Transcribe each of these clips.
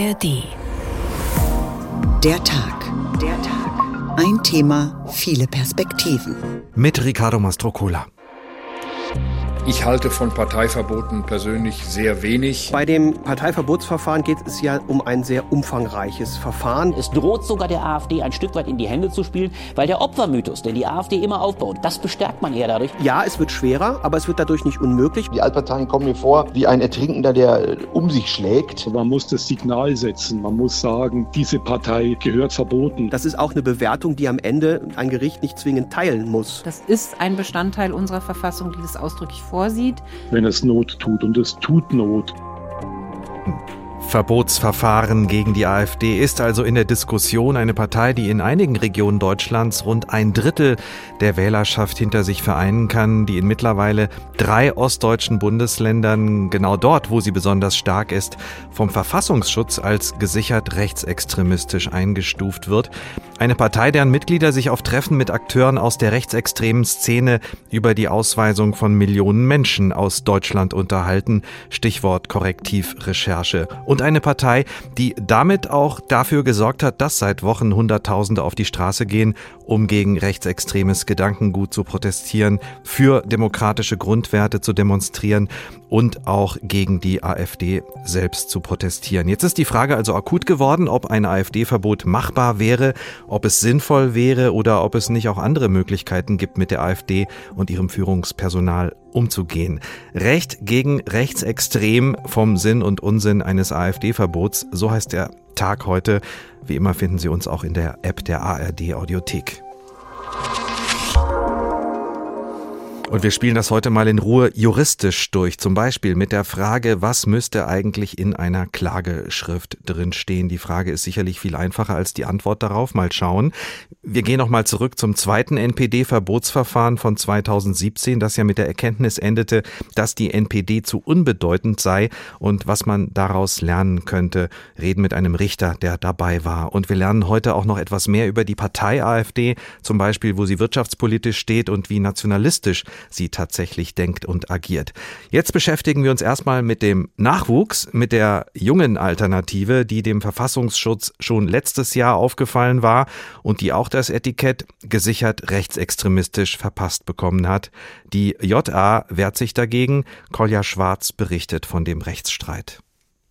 ARD. Der Tag. Der Tag. Ein Thema, viele Perspektiven. Mit Ricardo Mastrocola. Ich halte von Parteiverboten persönlich sehr wenig. Bei dem Parteiverbotsverfahren geht es ja um ein sehr umfangreiches Verfahren. Es droht sogar der AfD ein Stück weit in die Hände zu spielen, weil der Opfermythos, den die AfD immer aufbaut, das bestärkt man eher dadurch. Ja, es wird schwerer, aber es wird dadurch nicht unmöglich. Die Altparteien kommen mir vor wie ein Ertrinkender, der um sich schlägt. Man muss das Signal setzen. Man muss sagen, diese Partei gehört verboten. Das ist auch eine Bewertung, die am Ende ein Gericht nicht zwingend teilen muss. Das ist ein Bestandteil unserer Verfassung, die das ausdrücklich vorsieht. Wenn es Not tut und es tut Not. Verbotsverfahren gegen die AfD ist also in der Diskussion eine Partei, die in einigen Regionen Deutschlands rund ein Drittel der Wählerschaft hinter sich vereinen kann, die in mittlerweile drei ostdeutschen Bundesländern, genau dort, wo sie besonders stark ist, vom Verfassungsschutz als gesichert rechtsextremistisch eingestuft wird. Eine Partei, deren Mitglieder sich auf Treffen mit Akteuren aus der rechtsextremen Szene über die Ausweisung von Millionen Menschen aus Deutschland unterhalten. Stichwort Korrektivrecherche. Und eine Partei, die damit auch dafür gesorgt hat, dass seit Wochen Hunderttausende auf die Straße gehen, um gegen rechtsextremes Gedankengut zu protestieren, für demokratische Grundwerte zu demonstrieren und auch gegen die AfD selbst zu protestieren. Jetzt ist die Frage also akut geworden, ob ein AfD-Verbot machbar wäre, ob es sinnvoll wäre oder ob es nicht auch andere Möglichkeiten gibt, mit der AfD und ihrem Führungspersonal umzugehen. Recht gegen rechtsextrem vom Sinn und Unsinn eines AfD-Verbots, so heißt der Tag heute. Wie immer finden Sie uns auch in der App der ARD Audiothek. Und wir spielen das heute mal in Ruhe juristisch durch. Zum Beispiel mit der Frage, was müsste eigentlich in einer Klageschrift drinstehen? Die Frage ist sicherlich viel einfacher als die Antwort darauf. Mal schauen. Wir gehen nochmal zurück zum zweiten NPD-Verbotsverfahren von 2017, das ja mit der Erkenntnis endete, dass die NPD zu unbedeutend sei und was man daraus lernen könnte. Reden mit einem Richter, der dabei war. Und wir lernen heute auch noch etwas mehr über die Partei AfD, zum Beispiel, wo sie wirtschaftspolitisch steht und wie nationalistisch sie tatsächlich denkt und agiert. Jetzt beschäftigen wir uns erstmal mit dem Nachwuchs, mit der jungen Alternative, die dem Verfassungsschutz schon letztes Jahr aufgefallen war und die auch das Etikett gesichert rechtsextremistisch verpasst bekommen hat. Die JA wehrt sich dagegen. Kolja Schwarz berichtet von dem Rechtsstreit.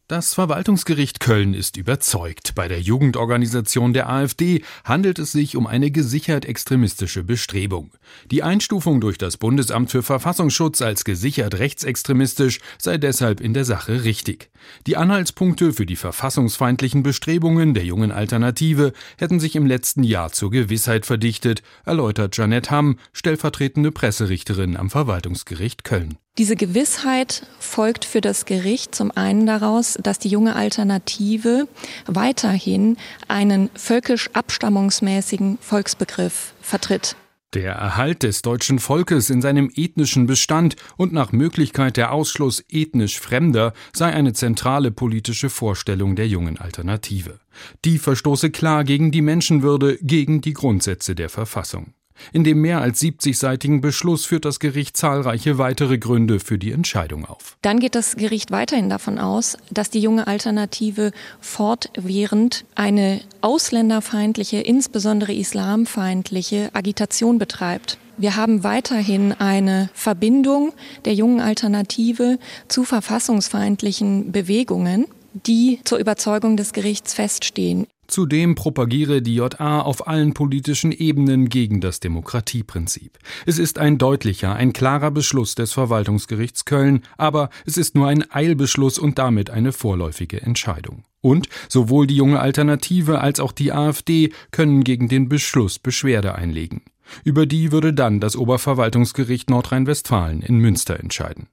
Das Verwaltungsgericht Köln ist überzeugt. Bei der Jugendorganisation der AfD handelt es sich um eine gesichert extremistische Bestrebung. Die Einstufung durch das Bundesamt für Verfassungsschutz als gesichert rechtsextremistisch sei deshalb in der Sache richtig. Die Anhaltspunkte für die verfassungsfeindlichen Bestrebungen der jungen Alternative hätten sich im letzten Jahr zur Gewissheit verdichtet, erläutert Janette Hamm, stellvertretende Presserichterin am Verwaltungsgericht Köln. Diese Gewissheit folgt für das Gericht zum einen daraus, dass die junge Alternative weiterhin einen völkisch abstammungsmäßigen Volksbegriff vertritt. Der Erhalt des deutschen Volkes in seinem ethnischen Bestand und nach Möglichkeit der Ausschluss ethnisch Fremder sei eine zentrale politische Vorstellung der jungen Alternative. Die verstoße klar gegen die Menschenwürde, gegen die Grundsätze der Verfassung. In dem mehr als 70-seitigen Beschluss führt das Gericht zahlreiche weitere Gründe für die Entscheidung auf. Dann geht das Gericht weiterhin davon aus, dass die junge Alternative fortwährend eine ausländerfeindliche, insbesondere islamfeindliche Agitation betreibt. Wir haben weiterhin eine Verbindung der jungen Alternative zu verfassungsfeindlichen Bewegungen, die zur Überzeugung des Gerichts feststehen. Zudem propagiere die JA auf allen politischen Ebenen gegen das Demokratieprinzip. Es ist ein deutlicher, ein klarer Beschluss des Verwaltungsgerichts Köln, aber es ist nur ein Eilbeschluss und damit eine vorläufige Entscheidung. Und sowohl die junge Alternative als auch die AfD können gegen den Beschluss Beschwerde einlegen. Über die würde dann das Oberverwaltungsgericht Nordrhein-Westfalen in Münster entscheiden.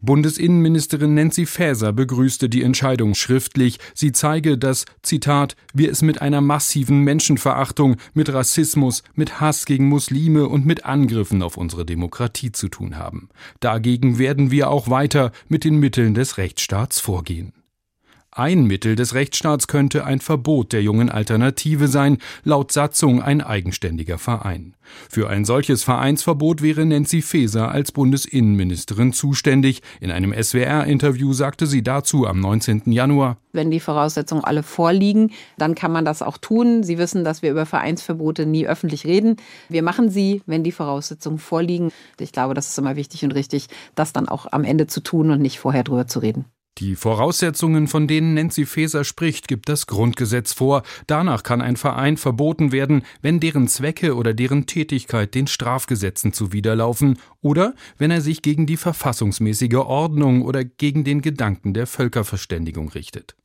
Bundesinnenministerin Nancy Faeser begrüßte die Entscheidung schriftlich. Sie zeige, dass, Zitat, wir es mit einer massiven Menschenverachtung, mit Rassismus, mit Hass gegen Muslime und mit Angriffen auf unsere Demokratie zu tun haben. Dagegen werden wir auch weiter mit den Mitteln des Rechtsstaats vorgehen. Ein Mittel des Rechtsstaats könnte ein Verbot der jungen Alternative sein, laut Satzung ein eigenständiger Verein. Für ein solches Vereinsverbot wäre Nancy Faeser als Bundesinnenministerin zuständig. In einem SWR-Interview sagte sie dazu am 19. Januar. Wenn die Voraussetzungen alle vorliegen, dann kann man das auch tun. Sie wissen, dass wir über Vereinsverbote nie öffentlich reden. Wir machen sie, wenn die Voraussetzungen vorliegen. Ich glaube, das ist immer wichtig und richtig, das dann auch am Ende zu tun und nicht vorher drüber zu reden. Die Voraussetzungen, von denen Nancy Faeser spricht, gibt das Grundgesetz vor. Danach kann ein Verein verboten werden, wenn deren Zwecke oder deren Tätigkeit den Strafgesetzen zuwiderlaufen oder wenn er sich gegen die verfassungsmäßige Ordnung oder gegen den Gedanken der Völkerverständigung richtet.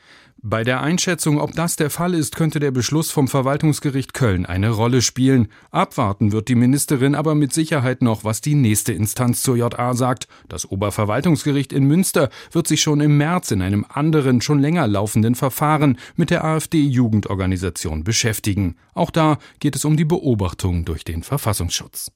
Bei der Einschätzung, ob das der Fall ist, könnte der Beschluss vom Verwaltungsgericht Köln eine Rolle spielen. Abwarten wird die Ministerin aber mit Sicherheit noch, was die nächste Instanz zur JA sagt. Das Oberverwaltungsgericht in Münster wird sich schon im März in einem anderen, schon länger laufenden Verfahren mit der AfD-Jugendorganisation beschäftigen. Auch da geht es um die Beobachtung durch den Verfassungsschutz.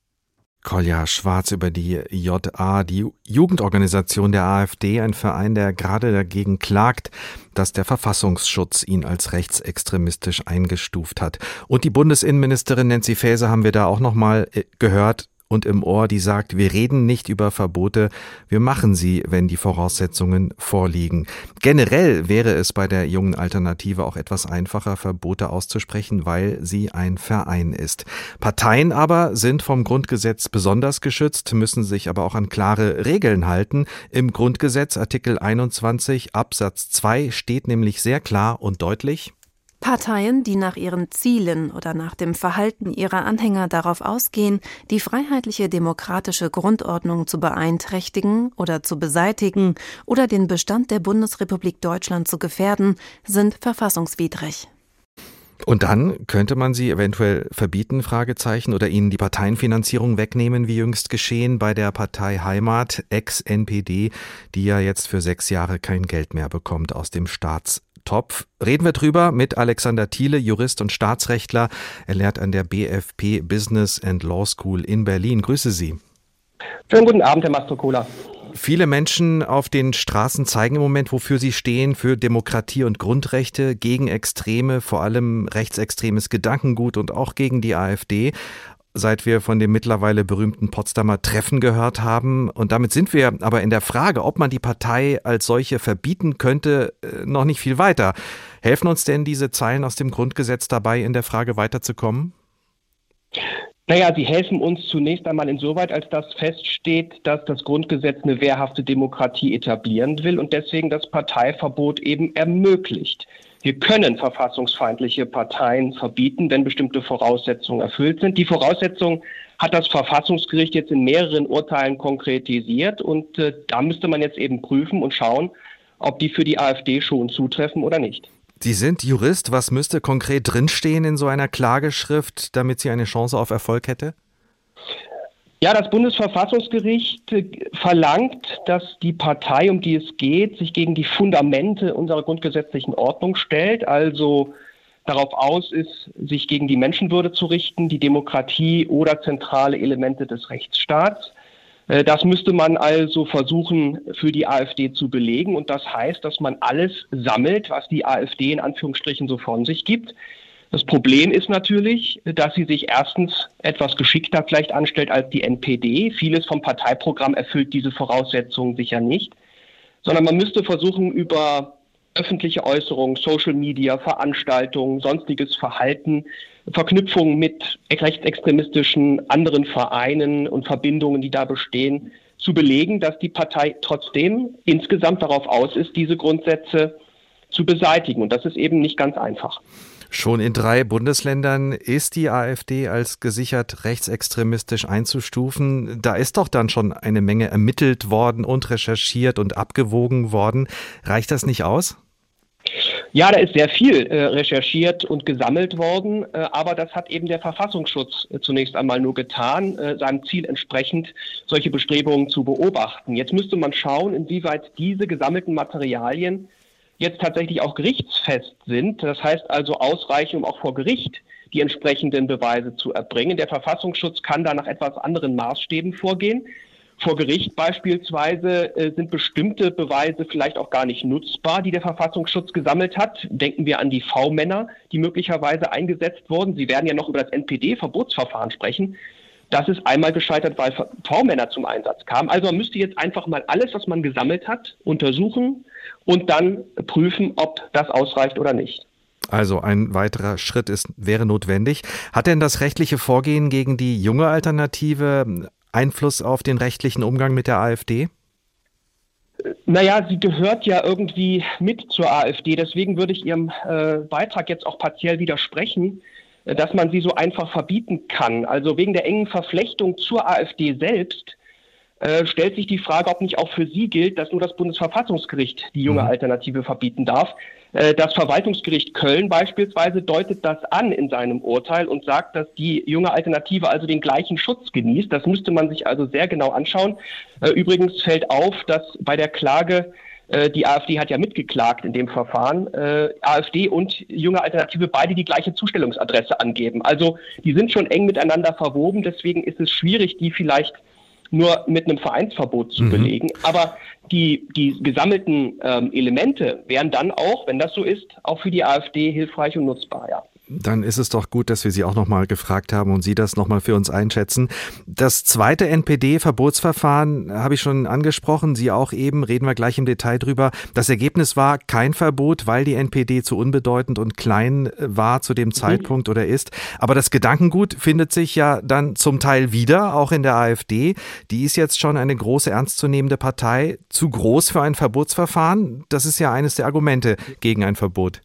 Kolja Schwarz über die JA, die Jugendorganisation der AfD, ein Verein, der gerade dagegen klagt, dass der Verfassungsschutz ihn als rechtsextremistisch eingestuft hat. Und die Bundesinnenministerin Nancy Faeser haben wir da auch nochmal äh, gehört, und im Ohr, die sagt, wir reden nicht über Verbote, wir machen sie, wenn die Voraussetzungen vorliegen. Generell wäre es bei der jungen Alternative auch etwas einfacher, Verbote auszusprechen, weil sie ein Verein ist. Parteien aber sind vom Grundgesetz besonders geschützt, müssen sich aber auch an klare Regeln halten. Im Grundgesetz Artikel 21 Absatz 2 steht nämlich sehr klar und deutlich, Parteien, die nach ihren Zielen oder nach dem Verhalten ihrer Anhänger darauf ausgehen, die freiheitliche demokratische Grundordnung zu beeinträchtigen oder zu beseitigen oder den Bestand der Bundesrepublik Deutschland zu gefährden, sind verfassungswidrig. Und dann könnte man sie eventuell verbieten, Fragezeichen, oder ihnen die Parteienfinanzierung wegnehmen, wie jüngst geschehen bei der Partei Heimat, ex-NPD, die ja jetzt für sechs Jahre kein Geld mehr bekommt aus dem Staats Topf. Reden wir drüber mit Alexander Thiele, Jurist und Staatsrechtler. Er lehrt an der BFP Business and Law School in Berlin. Grüße Sie. Schönen guten Abend, Herr Mastrocola. Viele Menschen auf den Straßen zeigen im Moment, wofür sie stehen, für Demokratie und Grundrechte, gegen Extreme, vor allem rechtsextremes Gedankengut und auch gegen die AfD seit wir von dem mittlerweile berühmten Potsdamer Treffen gehört haben. Und damit sind wir aber in der Frage, ob man die Partei als solche verbieten könnte, äh, noch nicht viel weiter. Helfen uns denn diese Zeilen aus dem Grundgesetz dabei, in der Frage weiterzukommen? Naja, sie helfen uns zunächst einmal insoweit, als das feststeht, dass das Grundgesetz eine wehrhafte Demokratie etablieren will und deswegen das Parteiverbot eben ermöglicht. Wir können verfassungsfeindliche Parteien verbieten, wenn bestimmte Voraussetzungen erfüllt sind. Die Voraussetzung hat das Verfassungsgericht jetzt in mehreren Urteilen konkretisiert und äh, da müsste man jetzt eben prüfen und schauen, ob die für die AfD schon zutreffen oder nicht. Sie sind Jurist. Was müsste konkret drinstehen in so einer Klageschrift, damit sie eine Chance auf Erfolg hätte? Ja, das Bundesverfassungsgericht äh, verlangt, dass die Partei, um die es geht, sich gegen die Fundamente unserer grundgesetzlichen Ordnung stellt, also darauf aus ist, sich gegen die Menschenwürde zu richten, die Demokratie oder zentrale Elemente des Rechtsstaats. Äh, das müsste man also versuchen für die AfD zu belegen. Und das heißt, dass man alles sammelt, was die AfD in Anführungsstrichen so von sich gibt. Das Problem ist natürlich, dass sie sich erstens etwas geschickter vielleicht anstellt als die NPD. Vieles vom Parteiprogramm erfüllt diese Voraussetzungen sicher nicht, sondern man müsste versuchen, über öffentliche Äußerungen, Social Media, Veranstaltungen, sonstiges Verhalten, Verknüpfungen mit rechtsextremistischen anderen Vereinen und Verbindungen, die da bestehen, zu belegen, dass die Partei trotzdem insgesamt darauf aus ist, diese Grundsätze zu beseitigen. Und das ist eben nicht ganz einfach. Schon in drei Bundesländern ist die AfD als gesichert rechtsextremistisch einzustufen. Da ist doch dann schon eine Menge ermittelt worden und recherchiert und abgewogen worden. Reicht das nicht aus? Ja, da ist sehr viel äh, recherchiert und gesammelt worden, äh, aber das hat eben der Verfassungsschutz äh, zunächst einmal nur getan, äh, seinem Ziel entsprechend solche Bestrebungen zu beobachten. Jetzt müsste man schauen, inwieweit diese gesammelten Materialien jetzt tatsächlich auch gerichtsfest sind. Das heißt also ausreichen, um auch vor Gericht die entsprechenden Beweise zu erbringen. Der Verfassungsschutz kann da nach etwas anderen Maßstäben vorgehen. Vor Gericht beispielsweise äh, sind bestimmte Beweise vielleicht auch gar nicht nutzbar, die der Verfassungsschutz gesammelt hat. Denken wir an die V-Männer, die möglicherweise eingesetzt wurden. Sie werden ja noch über das NPD-Verbotsverfahren sprechen. Das ist einmal gescheitert, weil V-Männer zum Einsatz kamen. Also man müsste jetzt einfach mal alles, was man gesammelt hat, untersuchen und dann prüfen, ob das ausreicht oder nicht. Also ein weiterer Schritt ist, wäre notwendig. Hat denn das rechtliche Vorgehen gegen die junge Alternative Einfluss auf den rechtlichen Umgang mit der AfD? Naja, sie gehört ja irgendwie mit zur AfD. Deswegen würde ich Ihrem äh, Beitrag jetzt auch partiell widersprechen, äh, dass man sie so einfach verbieten kann. Also wegen der engen Verflechtung zur AfD selbst äh, stellt sich die Frage, ob nicht auch für Sie gilt, dass nur das Bundesverfassungsgericht die junge mhm. Alternative verbieten darf. Äh, das Verwaltungsgericht Köln beispielsweise deutet das an in seinem Urteil und sagt, dass die junge Alternative also den gleichen Schutz genießt. Das müsste man sich also sehr genau anschauen. Äh, übrigens fällt auf, dass bei der Klage äh, die AfD hat ja mitgeklagt in dem Verfahren. AfD und junge Alternative beide die gleiche Zustellungsadresse angeben. Also die sind schon eng miteinander verwoben. Deswegen ist es schwierig, die vielleicht nur mit einem Vereinsverbot zu mhm. belegen. Aber die, die gesammelten ähm, Elemente wären dann auch, wenn das so ist, auch für die AfD hilfreich und nutzbar, ja. Dann ist es doch gut, dass wir Sie auch nochmal gefragt haben und Sie das nochmal für uns einschätzen. Das zweite NPD-Verbotsverfahren habe ich schon angesprochen, Sie auch eben, reden wir gleich im Detail drüber. Das Ergebnis war kein Verbot, weil die NPD zu unbedeutend und klein äh, war zu dem mhm. Zeitpunkt oder ist. Aber das Gedankengut findet sich ja dann zum Teil wieder, auch in der AfD. Die ist jetzt schon eine große, ernstzunehmende Partei. Zu groß für ein Verbotsverfahren? Das ist ja eines der Argumente gegen ein Verbot.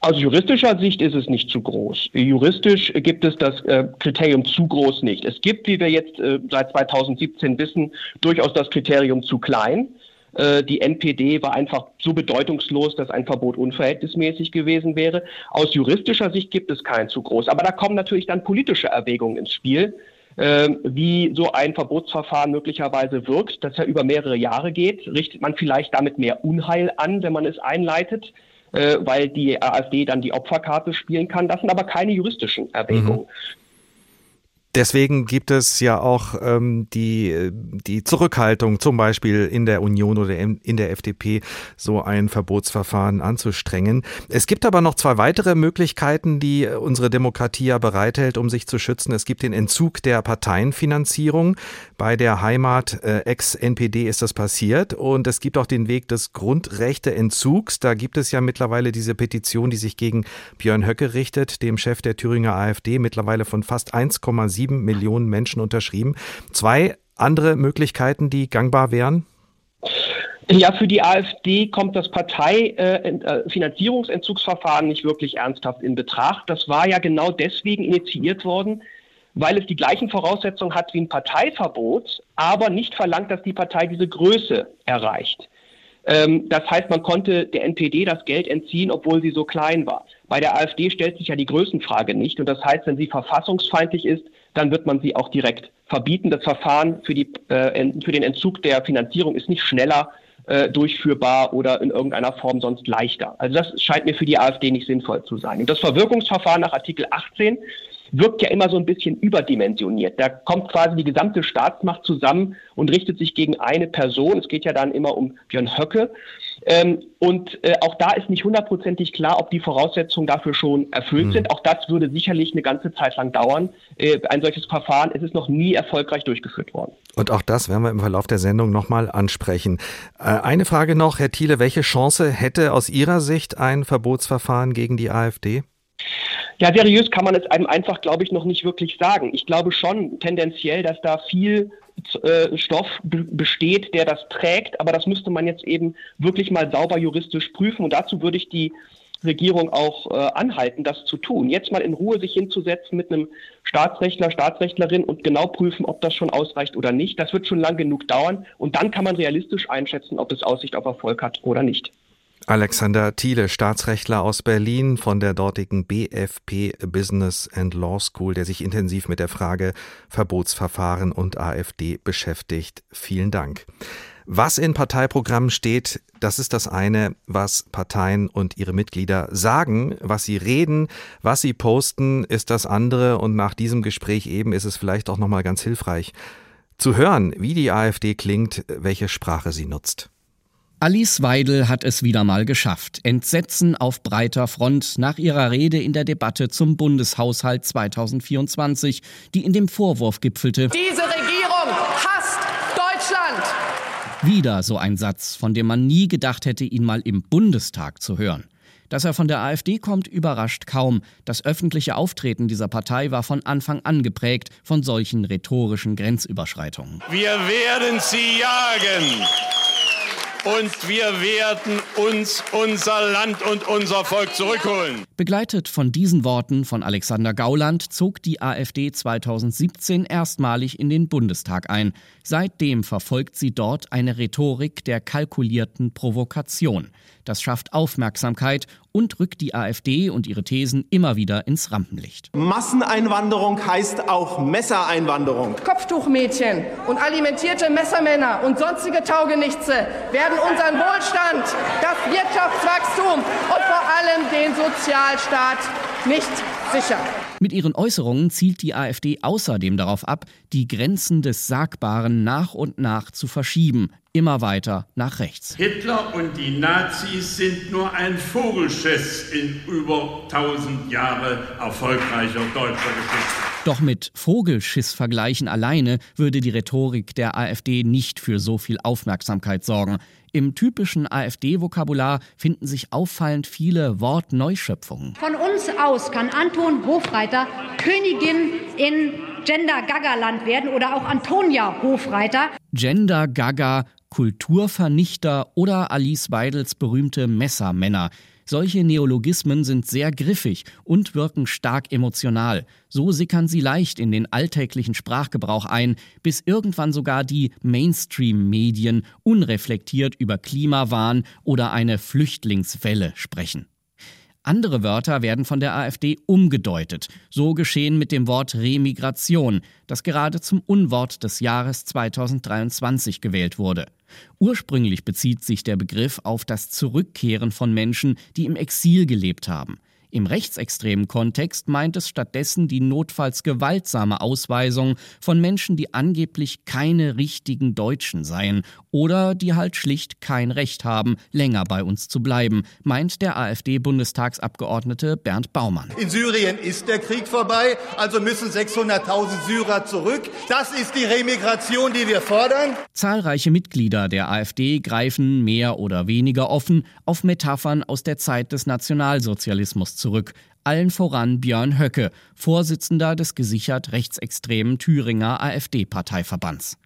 Aus juristischer Sicht ist es nicht zu groß. Juristisch gibt es das äh, Kriterium zu groß nicht. Es gibt, wie wir jetzt äh, seit 2017 wissen, durchaus das Kriterium zu klein. Äh, die NPD war einfach so bedeutungslos, dass ein Verbot unverhältnismäßig gewesen wäre. Aus juristischer Sicht gibt es kein zu groß. Aber da kommen natürlich dann politische Erwägungen ins Spiel ähm, wie so ein Verbotsverfahren möglicherweise wirkt, das ja über mehrere Jahre geht. Richtet man vielleicht damit mehr Unheil an, wenn man es einleitet? Äh, weil die AfD dann die Opferkarte spielen kann. Das sind aber keine juristischen Erwägungen. Mhm. Deswegen gibt es ja auch ähm, die, die Zurückhaltung, zum Beispiel in der Union oder in der FDP, so ein Verbotsverfahren anzustrengen. Es gibt aber noch zwei weitere Möglichkeiten, die unsere Demokratie ja bereithält, um sich zu schützen. Es gibt den Entzug der Parteienfinanzierung. Bei der Heimat äh, ex-NPD ist das passiert. Und es gibt auch den Weg des Grundrechteentzugs. Da gibt es ja mittlerweile diese Petition, die sich gegen Björn Höcke richtet, dem Chef der Thüringer AfD, mittlerweile von fast 1,7 sieben Millionen Menschen unterschrieben. Zwei andere Möglichkeiten, die gangbar wären? Ja, für die AfD kommt das Parteifinanzierungsentzugsverfahren äh, nicht wirklich ernsthaft in Betracht. Das war ja genau deswegen initiiert worden, weil es die gleichen Voraussetzungen hat wie ein Parteiverbot, aber nicht verlangt, dass die Partei diese Größe erreicht. Ähm, das heißt, man konnte der NPD das Geld entziehen, obwohl sie so klein war. Bei der AfD stellt sich ja die Größenfrage nicht. Und das heißt, wenn sie verfassungsfeindlich ist, dann wird man sie auch direkt verbieten. Das Verfahren für, die, äh, für den Entzug der Finanzierung ist nicht schneller äh, durchführbar oder in irgendeiner Form sonst leichter. Also das scheint mir für die AfD nicht sinnvoll zu sein. Und das Verwirkungsverfahren nach Artikel 18 wirkt ja immer so ein bisschen überdimensioniert. Da kommt quasi die gesamte Staatsmacht zusammen und richtet sich gegen eine Person. Es geht ja dann immer um Björn Höcke. Ähm, und äh, auch da ist nicht hundertprozentig klar, ob die Voraussetzungen dafür schon erfüllt mhm. sind. Auch das würde sicherlich eine ganze Zeit lang dauern. Äh, ein solches Verfahren es ist noch nie erfolgreich durchgeführt worden. Und auch das werden wir im Verlauf der Sendung nochmal ansprechen. Äh, eine Frage noch, Herr Thiele, welche Chance hätte aus Ihrer Sicht ein Verbotsverfahren gegen die AfD? Ja, seriös kann man es einem einfach, glaube ich, noch nicht wirklich sagen. Ich glaube schon tendenziell, dass da viel äh, Stoff besteht, der das trägt, aber das müsste man jetzt eben wirklich mal sauber juristisch prüfen und dazu würde ich die Regierung auch äh, anhalten, das zu tun. Jetzt mal in Ruhe sich hinzusetzen mit einem Staatsrechtler, Staatsrechtlerin und genau prüfen, ob das schon ausreicht oder nicht. Das wird schon lang genug dauern und dann kann man realistisch einschätzen, ob es Aussicht auf Erfolg hat oder nicht. Alexander Thiele, Staatsrechtler aus Berlin von der dortigen BFP Business and Law School, der sich intensiv mit der Frage Verbotsverfahren und AfD beschäftigt. Vielen Dank. Was in Parteiprogrammen steht, das ist das eine, was Parteien und ihre Mitglieder sagen, was sie reden, was sie posten, ist das andere und nach diesem Gespräch eben ist es vielleicht auch noch mal ganz hilfreich Zu hören, wie die AfD klingt, welche Sprache sie nutzt. Alice Weidel hat es wieder mal geschafft. Entsetzen auf breiter Front nach ihrer Rede in der Debatte zum Bundeshaushalt 2024, die in dem Vorwurf gipfelte. Diese Regierung hasst Deutschland! Wieder so ein Satz, von dem man nie gedacht hätte, ihn mal im Bundestag zu hören. Dass er von der AfD kommt, überrascht kaum. Das öffentliche Auftreten dieser Partei war von Anfang an geprägt von solchen rhetorischen Grenzüberschreitungen. Wir werden sie jagen und wir werden uns unser Land und unser Volk zurückholen. Begleitet von diesen Worten von Alexander Gauland zog die AfD 2017 erstmalig in den Bundestag ein. Seitdem verfolgt sie dort eine Rhetorik der kalkulierten Provokation. Das schafft Aufmerksamkeit und rückt die AfD und ihre Thesen immer wieder ins Rampenlicht. Masseneinwanderung heißt auch Messereinwanderung. Kopftuchmädchen und alimentierte Messermänner und sonstige Taugenichtse werden unseren Wohlstand, das Wirtschaftswachstum und vor allem den Sozialstaat nicht sichern. Mit ihren Äußerungen zielt die AfD außerdem darauf ab, die Grenzen des Sagbaren nach und nach zu verschieben, immer weiter nach rechts. Hitler und die Nazis sind nur ein Vogelschiss in über 1000 Jahre erfolgreicher deutscher Geschichte. Doch mit Vogelschiss-Vergleichen alleine würde die Rhetorik der AfD nicht für so viel Aufmerksamkeit sorgen. Im typischen AfD-Vokabular finden sich auffallend viele Wortneuschöpfungen. Von uns aus kann Anton Hofreiter Königin in Gender Gaga Land werden oder auch Antonia Hofreiter. Gender Gaga, Kulturvernichter oder Alice Weidels berühmte Messermänner. Solche Neologismen sind sehr griffig und wirken stark emotional. So sickern sie leicht in den alltäglichen Sprachgebrauch ein, bis irgendwann sogar die Mainstream-Medien unreflektiert über Klimawahn oder eine Flüchtlingswelle sprechen. Andere Wörter werden von der AfD umgedeutet. So geschehen mit dem Wort Remigration, das gerade zum Unwort des Jahres 2023 gewählt wurde. Ursprünglich bezieht sich der Begriff auf das Zurückkehren von Menschen, die im Exil gelebt haben. Im rechtsextremen Kontext meint es stattdessen die notfalls gewaltsame Ausweisung von Menschen, die angeblich keine richtigen Deutschen seien oder die halt schlicht kein Recht haben, länger bei uns zu bleiben, meint der AfD-Bundestagsabgeordnete Bernd Baumann. In Syrien ist der Krieg vorbei, also müssen 600.000 Syrer zurück. Das ist die Remigration, die wir fordern. Zahlreiche Mitglieder der AfD greifen mehr oder weniger offen auf Metaphern aus der Zeit des Nationalsozialismus zurück. Allen voran Björn Höcke, Vorsitzender des gesichert rechtsextremen Thüringer AfD-Parteiverbands.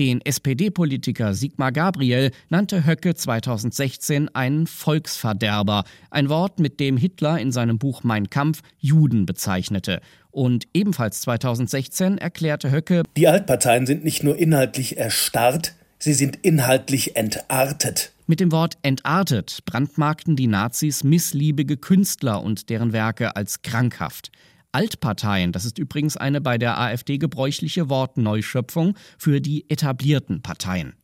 Den SPD-Politiker Sigmar Gabriel nannte Höcke 2016 einen Volksverderber, ein Wort, mit dem Hitler in seinem Buch Mein Kampf Juden bezeichnete. Und ebenfalls 2016 erklärte Höcke, die Altparteien sind nicht nur inhaltlich erstarrt, sie sind inhaltlich entartet. Mit dem Wort entartet brandmarkten die Nazis missliebige Künstler und deren Werke als krankhaft. Altparteien, das ist übrigens eine bei der AfD gebräuchliche Wortneuschöpfung für die etablierten Parteien.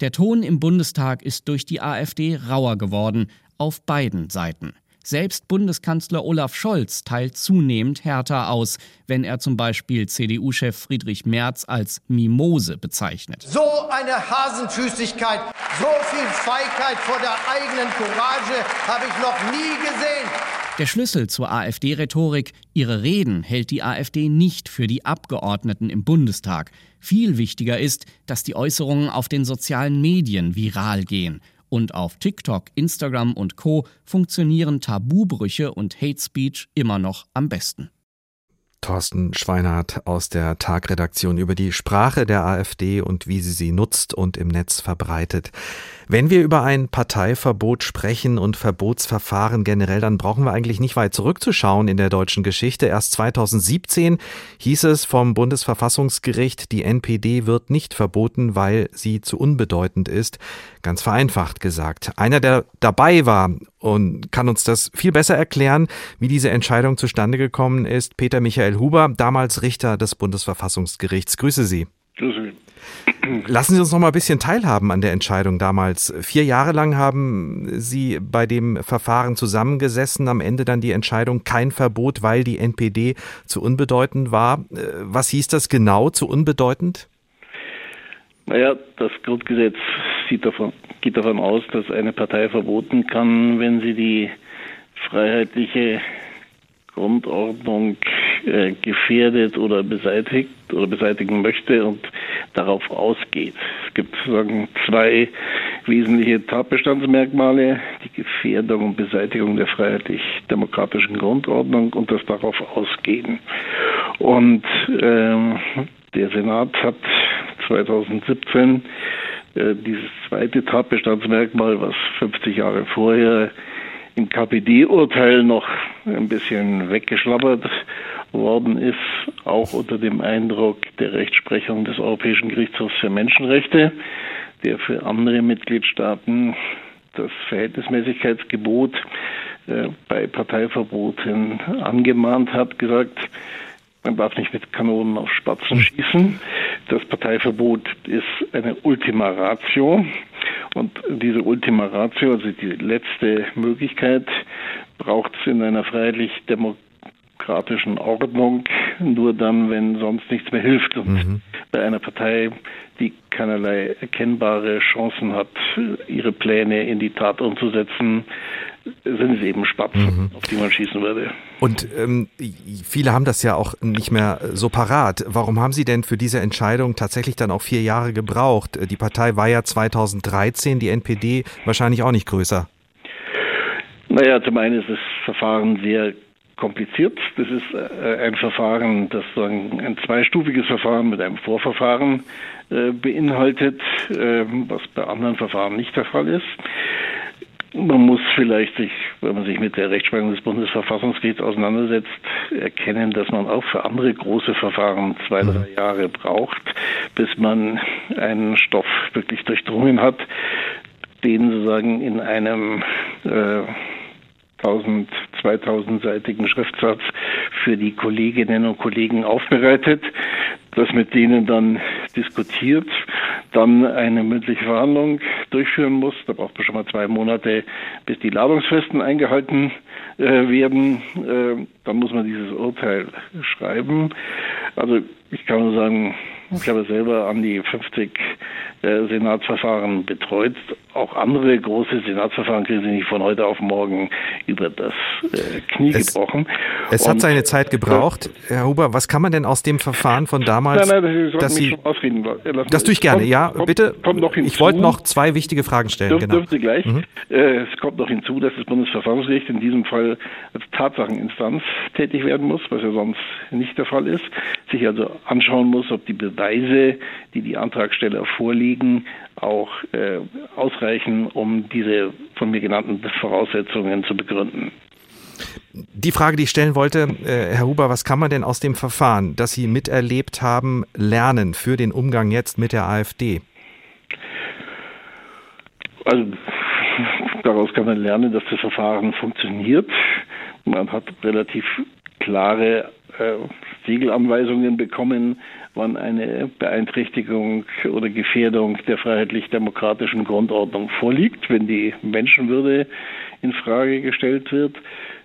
Der Ton im Bundestag ist durch die AfD rauer geworden, auf beiden Seiten. Selbst Bundeskanzler Olaf Scholz teilt zunehmend härter aus, wenn er zum Beispiel CDU-Chef Friedrich Merz als Mimose bezeichnet. So eine Hasenfüßigkeit, so viel Feigheit vor der eigenen Courage habe ich noch nie gesehen. Der Schlüssel zur AfD-Rhetorik, ihre Reden hält die AfD nicht für die Abgeordneten im Bundestag. Viel wichtiger ist, dass die Äußerungen auf den sozialen Medien viral gehen. Und auf TikTok, Instagram und Co funktionieren Tabubrüche und Hate Speech immer noch am besten. Thorsten Schweinhardt aus der Tagredaktion über die Sprache der AfD und wie sie sie nutzt und im Netz verbreitet. Wenn wir über ein Parteiverbot sprechen und Verbotsverfahren generell, dann brauchen wir eigentlich nicht weit zurückzuschauen in der deutschen Geschichte. Erst 2017 hieß es vom Bundesverfassungsgericht, die NPD wird nicht verboten, weil sie zu unbedeutend ist. Ganz vereinfacht gesagt. Einer, der dabei war und kann uns das viel besser erklären, wie diese Entscheidung zustande gekommen ist, Peter Michael Huber, damals Richter des Bundesverfassungsgerichts. Grüße Sie. Grüße Sie. Lassen Sie uns noch mal ein bisschen teilhaben an der Entscheidung damals. Vier Jahre lang haben Sie bei dem Verfahren zusammengesessen, am Ende dann die Entscheidung kein Verbot, weil die NPD zu unbedeutend war. Äh, was hieß das genau, zu unbedeutend? Naja, das Grundgesetz davon, geht davon aus, dass eine Partei verboten kann, wenn sie die freiheitliche Grundordnung äh, gefährdet oder beseitigt oder beseitigen möchte und darauf ausgeht. Es gibt sozusagen zwei wesentliche Tatbestandsmerkmale, die Gefährdung und Beseitigung der freiheitlich-demokratischen Grundordnung und das darauf ausgehen. Und ähm, der Senat hat 2017 äh, dieses zweite Tatbestandsmerkmal, was 50 Jahre vorher im KPD-Urteil noch ein bisschen weggeschlappert worden ist, auch unter dem Eindruck der Rechtsprechung des Europäischen Gerichtshofs für Menschenrechte, der für andere Mitgliedstaaten das Verhältnismäßigkeitsgebot äh, bei Parteiverboten angemahnt hat, gesagt, man darf nicht mit Kanonen auf Spatzen schießen. Das Parteiverbot ist eine Ultima Ratio. Und diese Ultima Ratio, also die letzte Möglichkeit, braucht es in einer freiheitlich-demokratischen Ordnung nur dann, wenn sonst nichts mehr hilft. Und mhm. bei einer Partei, die keinerlei erkennbare Chancen hat, ihre Pläne in die Tat umzusetzen, sind es eben Spatzen, mhm. auf die man schießen würde. Und ähm, viele haben das ja auch nicht mehr so parat. Warum haben Sie denn für diese Entscheidung tatsächlich dann auch vier Jahre gebraucht? Die Partei war ja 2013, die NPD wahrscheinlich auch nicht größer. Naja, zum einen ist das Verfahren sehr kompliziert. Das ist äh, ein Verfahren, das ein zweistufiges Verfahren mit einem Vorverfahren äh, beinhaltet, äh, was bei anderen Verfahren nicht der Fall ist. Man muss vielleicht sich, wenn man sich mit der Rechtsprechung des Bundesverfassungsgerichts auseinandersetzt, erkennen, dass man auch für andere große Verfahren zwei, drei mhm. Jahre braucht, bis man einen Stoff wirklich durchdrungen hat, den sozusagen in einem äh, 1000, 2000-seitigen Schriftsatz für die Kolleginnen und Kollegen aufbereitet, das mit denen dann diskutiert, dann eine mündliche Verhandlung durchführen muss. Da braucht man schon mal zwei Monate, bis die Ladungsfristen eingehalten äh, werden. Äh, dann muss man dieses Urteil schreiben. Also ich kann nur sagen, ich habe selber an die 50 äh, Senatsverfahren betreut. Auch andere große Senatsverfahren kriegen Sie nicht von heute auf morgen über das äh, Knie es, gebrochen. Es Und, hat seine Zeit gebraucht. Herr Huber, was kann man denn aus dem Verfahren von damals, nein, nein, das, dass Sie, schon ausreden. Das tue ich gerne, kommt, ja, kommt, bitte. Kommt noch hinzu, ich wollte noch zwei wichtige Fragen stellen. Dürf, genau. Dürfte gleich. Mhm. Äh, es kommt noch hinzu, dass das Bundesverfassungsgericht in diesem Fall als Tatsacheninstanz tätig werden muss, was ja sonst nicht der Fall ist. Sich also anschauen muss, ob die Beweise, die die Antragsteller vorliegen, auch äh, ausreichen, um diese von mir genannten Voraussetzungen zu begründen. Die Frage, die ich stellen wollte, äh, Herr Huber, was kann man denn aus dem Verfahren, das Sie miterlebt haben, lernen für den Umgang jetzt mit der AfD? Also daraus kann man lernen, dass das Verfahren funktioniert. Man hat relativ klare äh, Siegelanweisungen bekommen, wann eine Beeinträchtigung oder Gefährdung der freiheitlich-demokratischen Grundordnung vorliegt, wenn die Menschenwürde in Frage gestellt wird,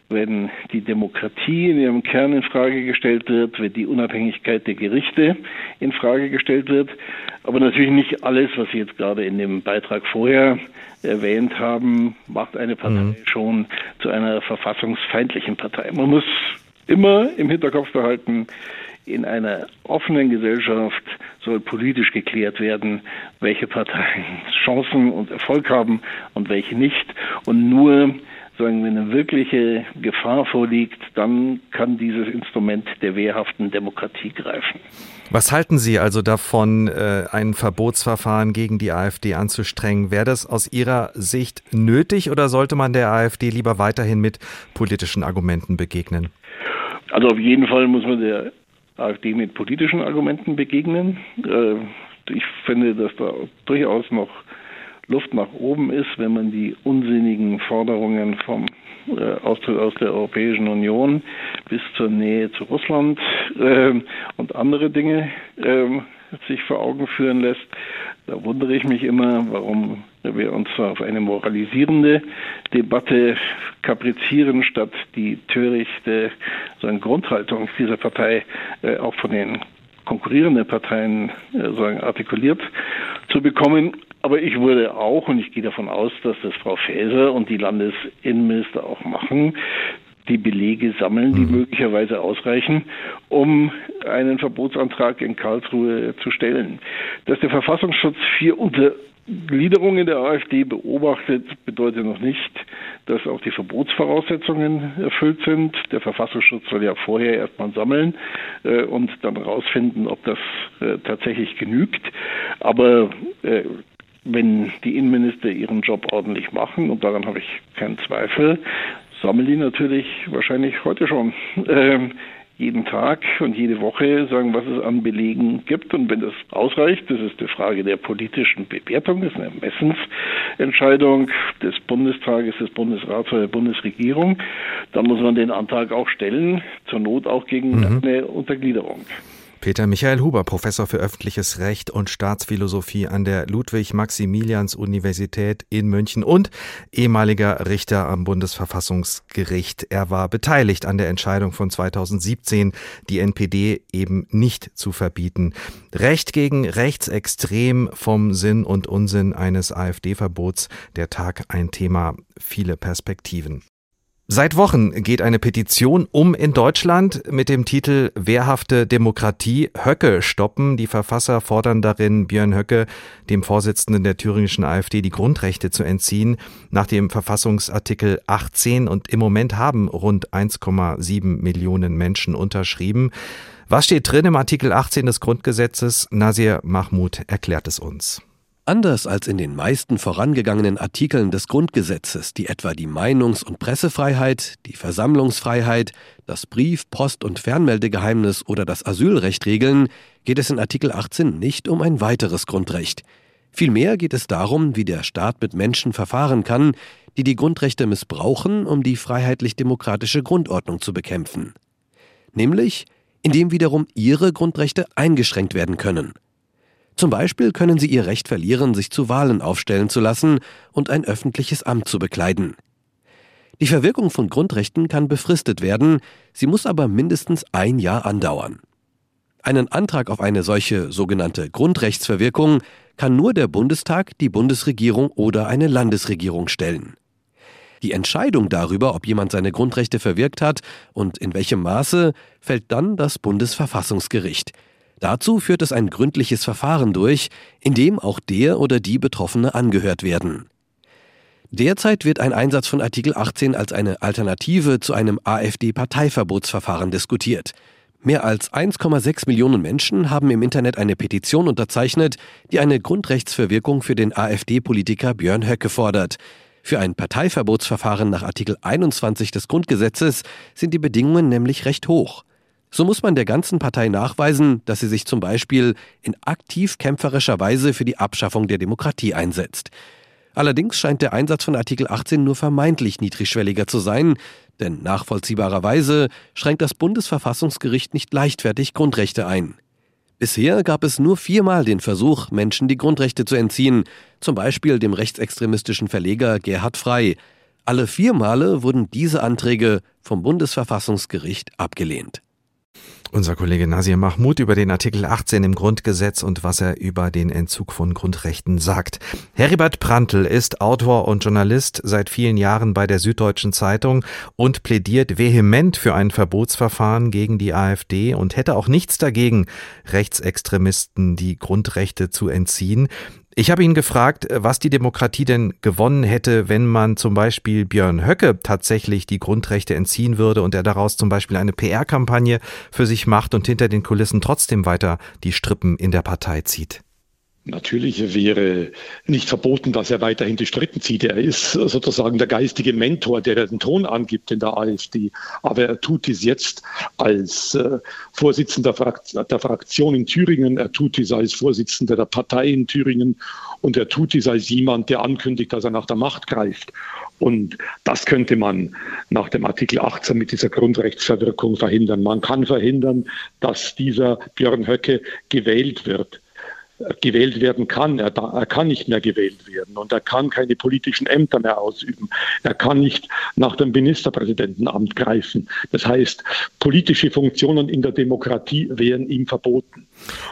wenn die Demokratie in ihrem Kern in Frage gestellt wird, wenn die Unabhängigkeit der Gerichte in Frage gestellt wird. Aber natürlich nicht alles, was Sie jetzt gerade in dem Beitrag vorher erwähnt haben, macht eine Partei mhm. schon zu einer verfassungsfeindlichen Partei. Man muss immer im Hinterkopf behalten, in einer offenen Gesellschaft soll politisch geklärt werden, welche Parteien Chancen und Erfolg haben und welche nicht. Und nur sagen, wenn eine wirkliche Gefahr vorliegt, dann kann dieses Instrument der wehrhaften Demokratie greifen. Was halten Sie also davon, äh, ein Verbotsverfahren gegen die AfD anzustrengen? Wäre das aus Ihrer Sicht nötig oder sollte man der AfD lieber weiterhin mit politischen Argumenten begegnen? Also auf jeden Fall muss man der AfD mit politischen Argumenten begegnen. Äh, ich finde, dass da durchaus noch Luft nach oben ist, wenn man die unsinnigen Forderungen vom äh, Austritt aus der Europäischen Union bis zur Nähe zu Russland äh, und andere Dinge sich vor Augen führen lässt. Da wundere ich mich immer, warum wir uns auf eine moralisierende Debatte kaprizieren, statt die törichte so eine Grundhaltung dieser Partei äh, auch von den konkurrierenden Parteien äh, sagen, artikuliert zu bekommen. Aber ich würde auch, und ich gehe davon aus, dass das Frau Faeser und die Landesinnenminister auch machen, die Belege sammeln, die mhm. möglicherweise ausreichen, um einen Verbotsantrag in Karlsruhe zu stellen. Dass der Verfassungsschutz vier Untergliederungen der AfD beobachtet, bedeutet noch nicht, dass auch die Verbotsvoraussetzungen erfüllt sind. Der Verfassungsschutz soll ja vorher erstmal sammeln äh, und dann herausfinden, ob das äh, tatsächlich genügt. Aber äh, wenn die Innenminister ihren Job ordentlich machen, und daran habe ich keinen Zweifel, sammeln die natürlich wahrscheinlich heute schon ähm, jeden Tag und jede Woche sagen, was es an Belegen gibt. Und wenn das ausreicht, das ist die Frage der politischen Bewertung, das ist eine Ermessensentscheidung des Bundestages, des Bundesrats oder der Bundesregierung, dann muss man den Antrag auch stellen, zur Not auch gegen mhm. eine Untergliederung. Peter Michael Huber, Professor für öffentliches Recht und Staatsphilosophie an der Ludwig-Maximilians-Universität in München und ehemaliger Richter am Bundesverfassungsgericht. Er war beteiligt an der Entscheidung von 2017, die NPD eben nicht zu verbieten. Recht gegen rechtsextrem vom Sinn und Unsinn eines AfD-Verbots. Der Tag ein Thema, viele Perspektiven. Seit Wochen geht eine Petition um in Deutschland mit dem Titel Wehrhafte Demokratie Höcke stoppen. Die Verfasser fordern darin Björn Höcke, dem Vorsitzenden der thüringischen AfD, die Grundrechte zu entziehen, nach dem Verfassungsartikel 18 und im Moment haben rund 1,7 Millionen Menschen unterschrieben. Was steht drin im Artikel 18 des Grundgesetzes? Nasir Mahmoud erklärt es uns. Anders als in den meisten vorangegangenen Artikeln des Grundgesetzes, die etwa die Meinungs- und Pressefreiheit, die Versammlungsfreiheit, das Brief-, Post- und Fernmeldegeheimnis oder das Asylrecht regeln, geht es in Artikel 18 nicht um ein weiteres Grundrecht. Vielmehr geht es darum, wie der Staat mit Menschen verfahren kann, die die Grundrechte missbrauchen, um die freiheitlich-demokratische Grundordnung zu bekämpfen. Nämlich, indem wiederum ihre Grundrechte eingeschränkt werden können. Zum Beispiel können sie ihr Recht verlieren, sich zu Wahlen aufstellen zu lassen und ein öffentliches Amt zu bekleiden. Die Verwirkung von Grundrechten kann befristet werden, sie muss aber mindestens ein Jahr andauern. Einen Antrag auf eine solche sogenannte Grundrechtsverwirkung kann nur der Bundestag, die Bundesregierung oder eine Landesregierung stellen. Die Entscheidung darüber, ob jemand seine Grundrechte verwirkt hat und in welchem Maße, fällt dann das Bundesverfassungsgericht. Dazu führt es ein gründliches Verfahren durch, in dem auch der oder die Betroffene angehört werden. Derzeit wird ein Einsatz von Artikel 18 als eine Alternative zu einem AfD-Parteiverbotsverfahren diskutiert. Mehr als 1,6 Millionen Menschen haben im Internet eine Petition unterzeichnet, die eine Grundrechtsverwirkung für den AfD-Politiker Björn Höcke fordert. Für ein Parteiverbotsverfahren nach Artikel 21 des Grundgesetzes sind die Bedingungen nämlich recht hoch. So muss man der ganzen Partei nachweisen, dass sie sich zum Beispiel in aktiv kämpferischer Weise für die Abschaffung der Demokratie einsetzt. Allerdings scheint der Einsatz von Artikel 18 nur vermeintlich niedrigschwelliger zu sein, denn nachvollziehbarerweise schränkt das Bundesverfassungsgericht nicht leichtfertig Grundrechte ein. Bisher gab es nur viermal den Versuch, Menschen die Grundrechte zu entziehen, zum Beispiel dem rechtsextremistischen Verleger Gerhard Frey. Alle vier Male wurden diese Anträge vom Bundesverfassungsgericht abgelehnt. Unser Kollege Nasir Mahmoud über den Artikel 18 im Grundgesetz und was er über den Entzug von Grundrechten sagt. Heribert Prantl ist Autor und Journalist seit vielen Jahren bei der Süddeutschen Zeitung und plädiert vehement für ein Verbotsverfahren gegen die AfD und hätte auch nichts dagegen, Rechtsextremisten die Grundrechte zu entziehen. Ich habe ihn gefragt, was die Demokratie denn gewonnen hätte, wenn man zum Beispiel Björn Höcke tatsächlich die Grundrechte entziehen würde und er daraus zum Beispiel eine PR-Kampagne für sich macht und hinter den Kulissen trotzdem weiter die Strippen in der Partei zieht. Natürlich wäre nicht verboten, dass er weiterhin die Strippen zieht. Er ist sozusagen der geistige Mentor, der den Ton angibt in der AfD. Aber er tut dies jetzt als äh, Vorsitzender der Fraktion in Thüringen. Er tut dies als Vorsitzender der Partei in Thüringen. Und er tut dies als jemand, der ankündigt, dass er nach der Macht greift. Und das könnte man nach dem Artikel 18 mit dieser Grundrechtsverwirkung verhindern. Man kann verhindern, dass dieser Björn Höcke gewählt wird gewählt werden kann. Er, er, kann nicht mehr gewählt werden und er kann keine politischen Ämter mehr ausüben. Er kann nicht nach dem Ministerpräsidentenamt greifen. Das heißt, politische Funktionen in der Demokratie wären ihm verboten.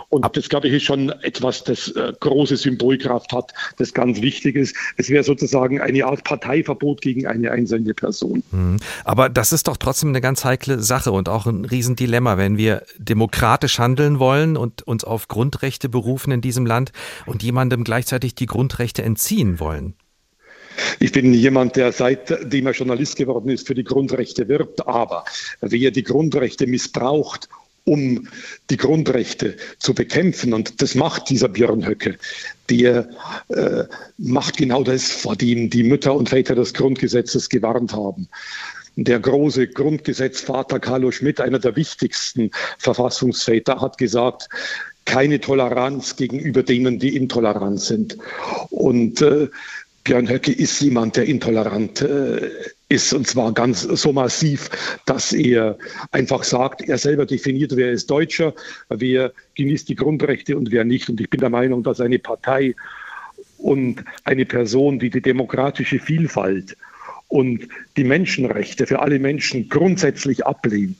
Und das, glaube ich, ist schon etwas, das äh, große Symbolkraft hat, das ganz wichtig ist. Es wäre sozusagen eine Art Parteiverbot gegen eine einzelne Person. Mhm. Aber das ist doch trotzdem eine ganz heikle Sache und auch ein Riesendilemma, wenn wir demokratisch handeln wollen und uns auf Grundrechte berufen in diesem Land und jemandem gleichzeitig die Grundrechte entziehen wollen. Ich bin jemand, der seitdem er Journalist geworden ist, für die Grundrechte wirbt. Aber wer die Grundrechte missbraucht, um die Grundrechte zu bekämpfen. Und das macht dieser Björn Höcke. Der äh, macht genau das, vor dem die Mütter und Väter des Grundgesetzes gewarnt haben. Der große Grundgesetzvater Carlo Schmidt, einer der wichtigsten Verfassungsväter, hat gesagt, keine Toleranz gegenüber denen, die intolerant sind. Und äh, Björn Höcke ist jemand, der intolerant äh, ist und zwar ganz so massiv, dass er einfach sagt, er selber definiert, wer ist Deutscher, wer genießt die Grundrechte und wer nicht. Und ich bin der Meinung, dass eine Partei und eine Person, die die demokratische Vielfalt und die Menschenrechte für alle Menschen grundsätzlich ablehnt,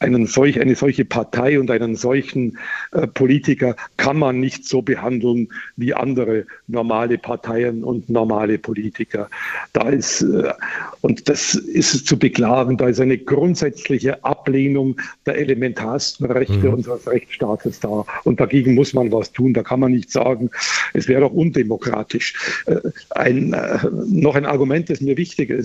einen solch, eine solche Partei und einen solchen äh, Politiker kann man nicht so behandeln wie andere normale Parteien und normale Politiker. Da ist, äh, und das ist zu beklagen, da ist eine grundsätzliche Ablehnung der elementarsten Rechte mhm. unseres Rechtsstaates da. Und dagegen muss man was tun. Da kann man nicht sagen, es wäre doch undemokratisch. Äh, ein, äh, noch ein Argument, das mir wichtig ist.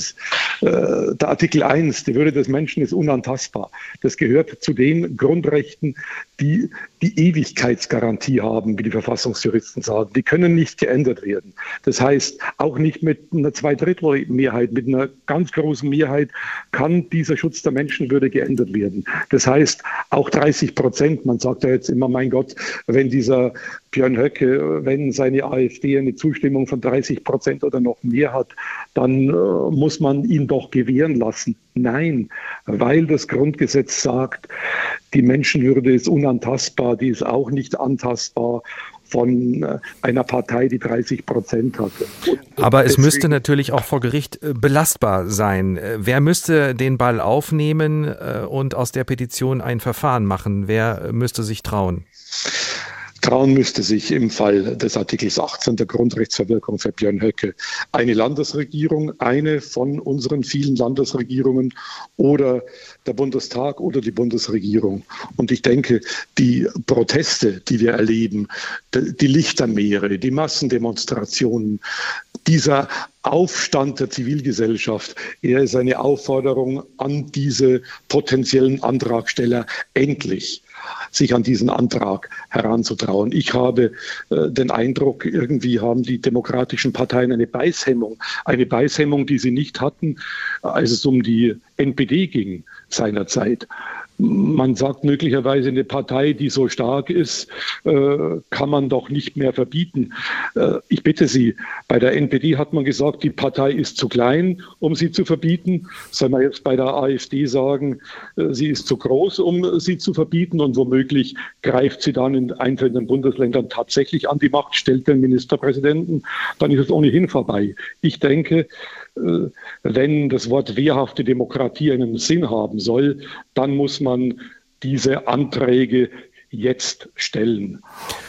Äh, der Artikel 1, die Würde des Menschen ist unantastbar. Das gehört zu den Grundrechten, die die Ewigkeitsgarantie haben, wie die Verfassungsjuristen sagen. Die können nicht geändert werden. Das heißt, auch nicht mit einer Zweidrittelmehrheit, mit einer ganz großen Mehrheit kann dieser Schutz der Menschenwürde geändert werden. Das heißt, auch 30 Prozent, man sagt ja jetzt immer, mein Gott, wenn dieser Björn Höcke, wenn seine AfD eine Zustimmung von 30 Prozent oder noch mehr hat, dann äh, muss man ihn doch gewähren lassen. Nein, weil das Grundgesetz sagt, die Menschenwürde ist unantastbar, die ist auch nicht antastbar von äh, einer Partei, die 30 Prozent hatte. Aber es müsste natürlich auch vor Gericht äh, belastbar sein. Äh, wer müsste den Ball aufnehmen und aus der Petition ein Verfahren machen? Wer müsste sich trauen? Trauen müsste sich im Fall des Artikels 18 der Grundrechtsverwirkung für Björn Höcke eine Landesregierung, eine von unseren vielen Landesregierungen oder der Bundestag oder die Bundesregierung. Und ich denke, die Proteste, die wir erleben, die Lichtermeere, die Massendemonstrationen, dieser Aufstand der Zivilgesellschaft, er ist eine Aufforderung an diese potenziellen Antragsteller, endlich sich an diesen Antrag heranzutrauen. Ich habe äh, den Eindruck, irgendwie haben die demokratischen Parteien eine Beißhemmung, eine Beißhemmung, die sie nicht hatten, als es um die NPD ging seinerzeit man sagt möglicherweise, eine Partei, die so stark ist, äh, kann man doch nicht mehr verbieten. Äh, ich bitte Sie, bei der NPD hat man gesagt, die Partei ist zu klein, um sie zu verbieten. Soll man jetzt bei der AfD sagen, äh, sie ist zu groß, um sie zu verbieten und womöglich greift sie dann in einzelnen Bundesländern tatsächlich an die Macht, stellt den Ministerpräsidenten, dann ist es ohnehin vorbei. Ich denke, wenn das Wort wehrhafte Demokratie einen Sinn haben soll, dann muss man diese Anträge jetzt stellen.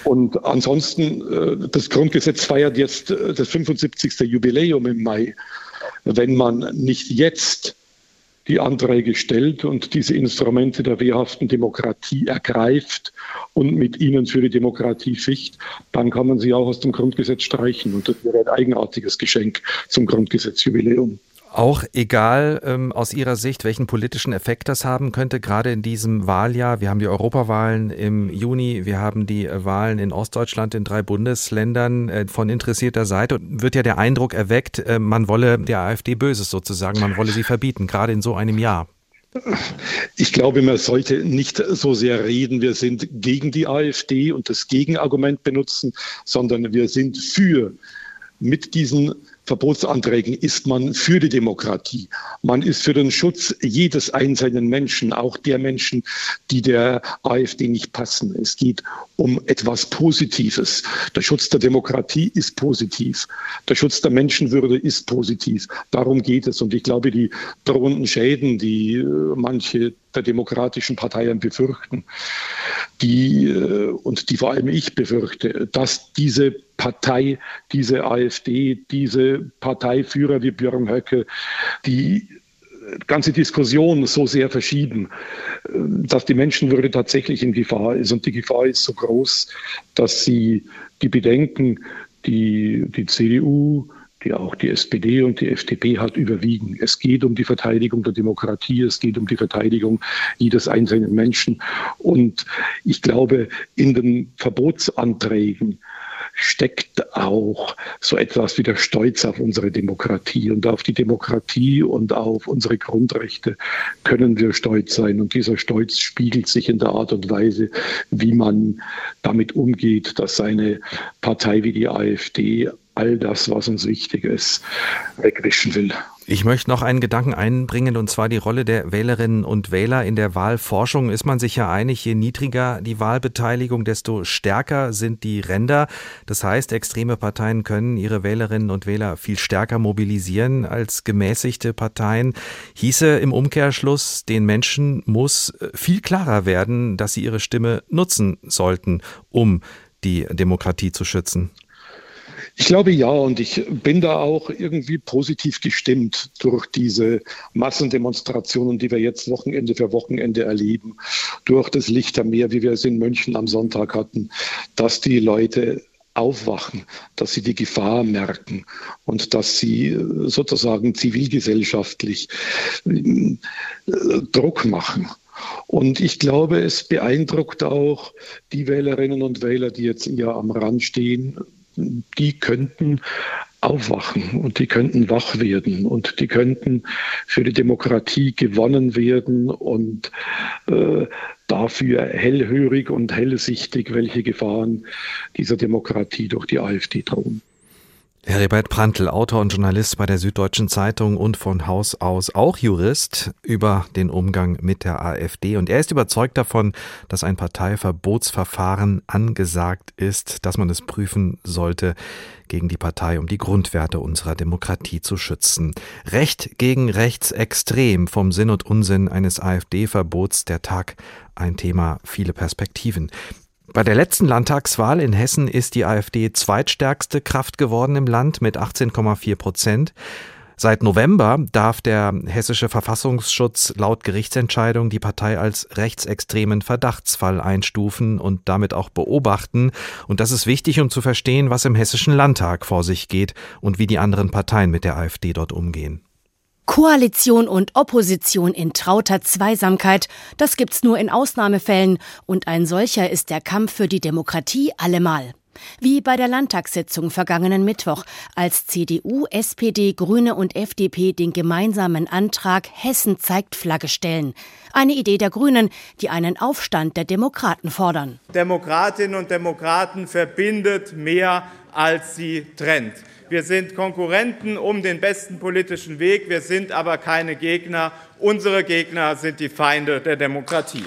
Und ansonsten, äh, das Grundgesetz feiert jetzt äh, das 75. Jubiläum im Mai. Wenn man nicht jetzt die Anträge stellt und diese Instrumente der wehrhaften Demokratie ergreift und mit ihnen für die Demokratie ficht, dann kann man sie auch aus dem Grundgesetz streichen. Und das wäre ein eigenartiges Geschenk zum Grundgesetzjubiläum. Auch egal ähm, aus Ihrer Sicht, welchen politischen Effekt das haben könnte, gerade in diesem Wahljahr. Wir haben die Europawahlen im Juni, wir haben die äh, Wahlen in Ostdeutschland in drei Bundesländern äh, von interessierter Seite. Wird ja der Eindruck erweckt, äh, man wolle der AfD Böses sozusagen, man wolle sie verbieten, gerade in so einem Jahr. Ich glaube, man sollte nicht so sehr reden, wir sind gegen die AfD und das Gegenargument benutzen, sondern wir sind für mit diesen Verbotsanträgen ist man für die Demokratie. Man ist für den Schutz jedes einzelnen Menschen, auch der Menschen, die der AfD nicht passen. Es geht um etwas Positives. Der Schutz der Demokratie ist positiv. Der Schutz der Menschenwürde ist positiv. Darum geht es. Und ich glaube, die drohenden Schäden, die äh, manche der demokratischen Parteien befürchten, die äh, und die vor allem ich befürchte, dass diese Partei, diese AfD, diese Parteiführer wie Björn Höcke, die ganze Diskussion so sehr verschieben, äh, dass die Menschenwürde tatsächlich in Gefahr ist. Und die Gefahr ist so groß, dass sie die Bedenken, die die CDU, die auch die SPD und die FDP hat, überwiegen. Es geht um die Verteidigung der Demokratie, es geht um die Verteidigung jedes einzelnen Menschen. Und ich glaube, in den Verbotsanträgen steckt auch so etwas wie der Stolz auf unsere Demokratie. Und auf die Demokratie und auf unsere Grundrechte können wir stolz sein. Und dieser Stolz spiegelt sich in der Art und Weise, wie man damit umgeht, dass eine Partei wie die AfD all das, was uns wichtig ist, wegwischen will. Ich möchte noch einen Gedanken einbringen, und zwar die Rolle der Wählerinnen und Wähler in der Wahlforschung. Ist man sich ja einig, je niedriger die Wahlbeteiligung, desto stärker sind die Ränder. Das heißt, extreme Parteien können ihre Wählerinnen und Wähler viel stärker mobilisieren als gemäßigte Parteien. Hieße im Umkehrschluss, den Menschen muss viel klarer werden, dass sie ihre Stimme nutzen sollten, um die Demokratie zu schützen. Ich glaube ja, und ich bin da auch irgendwie positiv gestimmt durch diese Massendemonstrationen, die wir jetzt Wochenende für Wochenende erleben, durch das Lichtermeer, wie wir es in München am Sonntag hatten, dass die Leute aufwachen, dass sie die Gefahr merken und dass sie sozusagen zivilgesellschaftlich äh, Druck machen. Und ich glaube, es beeindruckt auch die Wählerinnen und Wähler, die jetzt eher am Rand stehen, die könnten aufwachen und die könnten wach werden und die könnten für die Demokratie gewonnen werden und äh, dafür hellhörig und hellsichtig, welche Gefahren dieser Demokratie durch die AfD drohen. Heribert Prantl, Autor und Journalist bei der Süddeutschen Zeitung und von Haus aus auch Jurist über den Umgang mit der AfD. Und er ist überzeugt davon, dass ein Parteiverbotsverfahren angesagt ist, dass man es prüfen sollte gegen die Partei, um die Grundwerte unserer Demokratie zu schützen. Recht gegen rechtsextrem vom Sinn und Unsinn eines AfD-Verbots der Tag ein Thema, viele Perspektiven. Bei der letzten Landtagswahl in Hessen ist die AfD zweitstärkste Kraft geworden im Land mit 18,4 Prozent. Seit November darf der hessische Verfassungsschutz laut Gerichtsentscheidung die Partei als rechtsextremen Verdachtsfall einstufen und damit auch beobachten. Und das ist wichtig, um zu verstehen, was im hessischen Landtag vor sich geht und wie die anderen Parteien mit der AfD dort umgehen. Koalition und Opposition in trauter Zweisamkeit, das gibt's nur in Ausnahmefällen, und ein solcher ist der Kampf für die Demokratie allemal. Wie bei der Landtagssitzung vergangenen Mittwoch, als CDU, SPD, Grüne und FDP den gemeinsamen Antrag Hessen zeigt Flagge stellen. Eine Idee der Grünen, die einen Aufstand der Demokraten fordern. Demokratinnen und Demokraten verbindet mehr, als sie trennt. Wir sind Konkurrenten um den besten politischen Weg. Wir sind aber keine Gegner. Unsere Gegner sind die Feinde der Demokratie.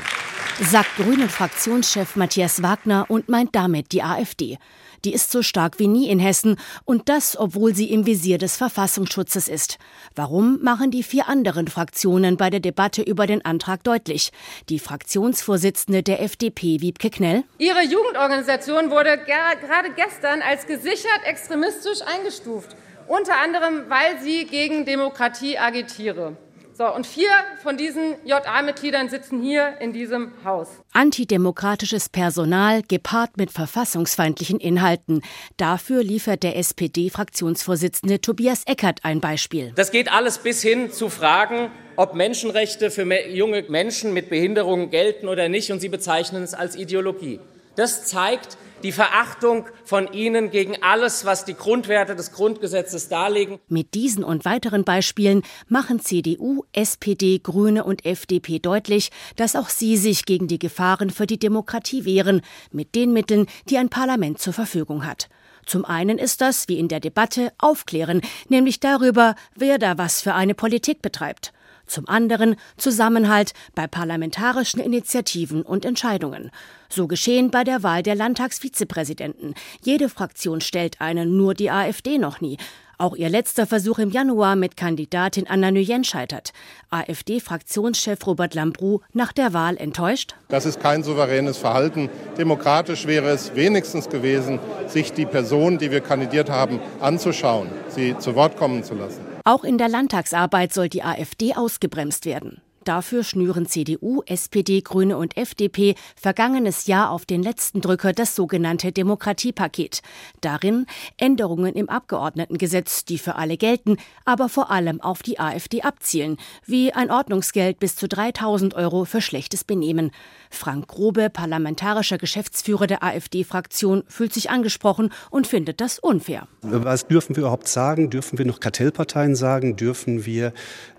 Sagt Grünen-Fraktionschef Matthias Wagner und meint damit die AfD. Die ist so stark wie nie in Hessen und das, obwohl sie im Visier des Verfassungsschutzes ist. Warum machen die vier anderen Fraktionen bei der Debatte über den Antrag deutlich? Die Fraktionsvorsitzende der FDP, Wiebke Knell. Ihre Jugendorganisation wurde gerade gestern als gesichert extremistisch eingestuft. Unter anderem, weil sie gegen Demokratie agitiere. So, und vier von diesen JA-Mitgliedern sitzen hier in diesem Haus. Antidemokratisches Personal gepaart mit verfassungsfeindlichen Inhalten. Dafür liefert der SPD-Fraktionsvorsitzende Tobias Eckert ein Beispiel. Das geht alles bis hin zu Fragen, ob Menschenrechte für junge Menschen mit Behinderungen gelten oder nicht, und Sie bezeichnen es als Ideologie. Das zeigt, die Verachtung von ihnen gegen alles, was die Grundwerte des Grundgesetzes darlegen. Mit diesen und weiteren Beispielen machen CDU, SPD, Grüne und FDP deutlich, dass auch sie sich gegen die Gefahren für die Demokratie wehren, mit den Mitteln, die ein Parlament zur Verfügung hat. Zum einen ist das, wie in der Debatte, Aufklären, nämlich darüber, wer da was für eine Politik betreibt. Zum anderen Zusammenhalt bei parlamentarischen Initiativen und Entscheidungen. So geschehen bei der Wahl der Landtagsvizepräsidenten. Jede Fraktion stellt einen, nur die AfD noch nie. Auch ihr letzter Versuch im Januar mit Kandidatin Anna Nguyen scheitert. AfD-Fraktionschef Robert Lambrou nach der Wahl enttäuscht? Das ist kein souveränes Verhalten. Demokratisch wäre es wenigstens gewesen, sich die Person, die wir kandidiert haben, anzuschauen, sie zu Wort kommen zu lassen. Auch in der Landtagsarbeit soll die AfD ausgebremst werden. Dafür schnüren CDU, SPD, Grüne und FDP vergangenes Jahr auf den letzten Drücker das sogenannte Demokratiepaket. Darin Änderungen im Abgeordnetengesetz, die für alle gelten, aber vor allem auf die AfD abzielen, wie ein Ordnungsgeld bis zu 3000 Euro für schlechtes Benehmen. Frank Grobe, parlamentarischer Geschäftsführer der AfD-Fraktion, fühlt sich angesprochen und findet das unfair. Was dürfen wir überhaupt sagen? Dürfen wir noch Kartellparteien sagen? Dürfen wir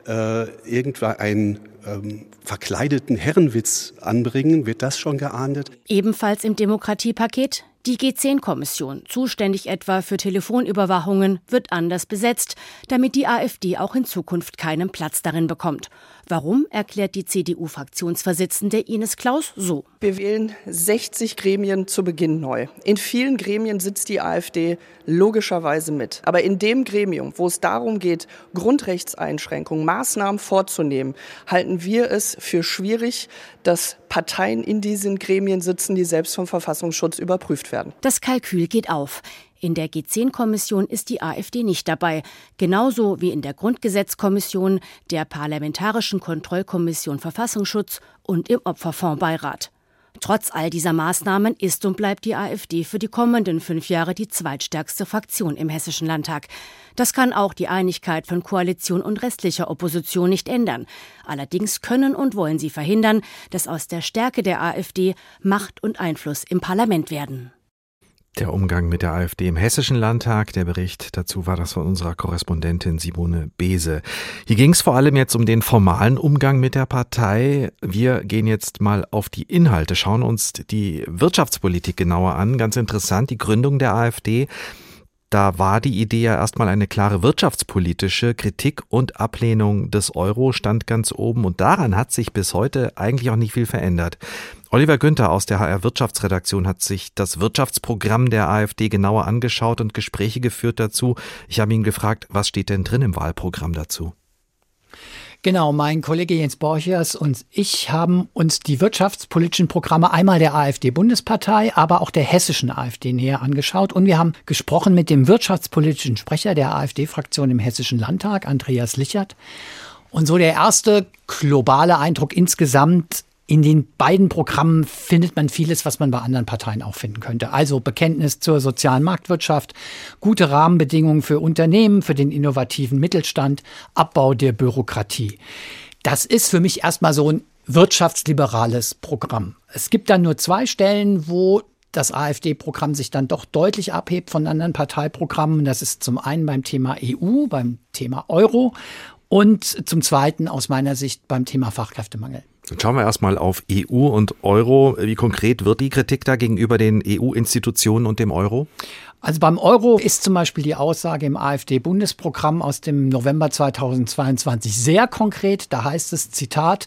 äh, irgendwann einen ähm, verkleideten Herrenwitz anbringen? Wird das schon geahndet? Ebenfalls im Demokratiepaket die G10-Kommission, zuständig etwa für Telefonüberwachungen, wird anders besetzt, damit die AfD auch in Zukunft keinen Platz darin bekommt. Warum, erklärt die CDU-Fraktionsvorsitzende Ines Klaus so. Wir wählen 60 Gremien zu Beginn neu. In vielen Gremien sitzt die AfD logischerweise mit. Aber in dem Gremium, wo es darum geht, Grundrechtseinschränkungen, Maßnahmen vorzunehmen, halten wir es für schwierig, dass Parteien in diesen Gremien sitzen, die selbst vom Verfassungsschutz überprüft werden. Das Kalkül geht auf. In der G10-Kommission ist die AfD nicht dabei, genauso wie in der Grundgesetzkommission, der Parlamentarischen Kontrollkommission Verfassungsschutz und im Opferfondsbeirat. Trotz all dieser Maßnahmen ist und bleibt die AfD für die kommenden fünf Jahre die zweitstärkste Fraktion im Hessischen Landtag. Das kann auch die Einigkeit von Koalition und restlicher Opposition nicht ändern. Allerdings können und wollen sie verhindern, dass aus der Stärke der AfD Macht und Einfluss im Parlament werden. Der Umgang mit der AfD im Hessischen Landtag, der Bericht dazu war das von unserer Korrespondentin Simone Bese. Hier ging es vor allem jetzt um den formalen Umgang mit der Partei. Wir gehen jetzt mal auf die Inhalte, schauen uns die Wirtschaftspolitik genauer an. Ganz interessant, die Gründung der AfD. Da war die Idee ja erstmal eine klare wirtschaftspolitische Kritik und Ablehnung des Euro stand ganz oben und daran hat sich bis heute eigentlich auch nicht viel verändert. Oliver Günther aus der HR Wirtschaftsredaktion hat sich das Wirtschaftsprogramm der AfD genauer angeschaut und Gespräche geführt dazu. Ich habe ihn gefragt, was steht denn drin im Wahlprogramm dazu? Genau, mein Kollege Jens Borchers und ich haben uns die wirtschaftspolitischen Programme einmal der AfD-Bundespartei, aber auch der hessischen AfD näher angeschaut. Und wir haben gesprochen mit dem wirtschaftspolitischen Sprecher der AfD-Fraktion im Hessischen Landtag, Andreas Lichert. Und so der erste globale Eindruck insgesamt in den beiden Programmen findet man vieles, was man bei anderen Parteien auch finden könnte. Also Bekenntnis zur sozialen Marktwirtschaft, gute Rahmenbedingungen für Unternehmen, für den innovativen Mittelstand, Abbau der Bürokratie. Das ist für mich erstmal so ein wirtschaftsliberales Programm. Es gibt dann nur zwei Stellen, wo das AfD-Programm sich dann doch deutlich abhebt von anderen Parteiprogrammen. Das ist zum einen beim Thema EU, beim Thema Euro und zum zweiten aus meiner Sicht beim Thema Fachkräftemangel. Dann schauen wir erstmal auf EU und Euro. Wie konkret wird die Kritik da gegenüber den EU-Institutionen und dem Euro? Also beim Euro ist zum Beispiel die Aussage im AfD-Bundesprogramm aus dem November 2022 sehr konkret. Da heißt es, Zitat,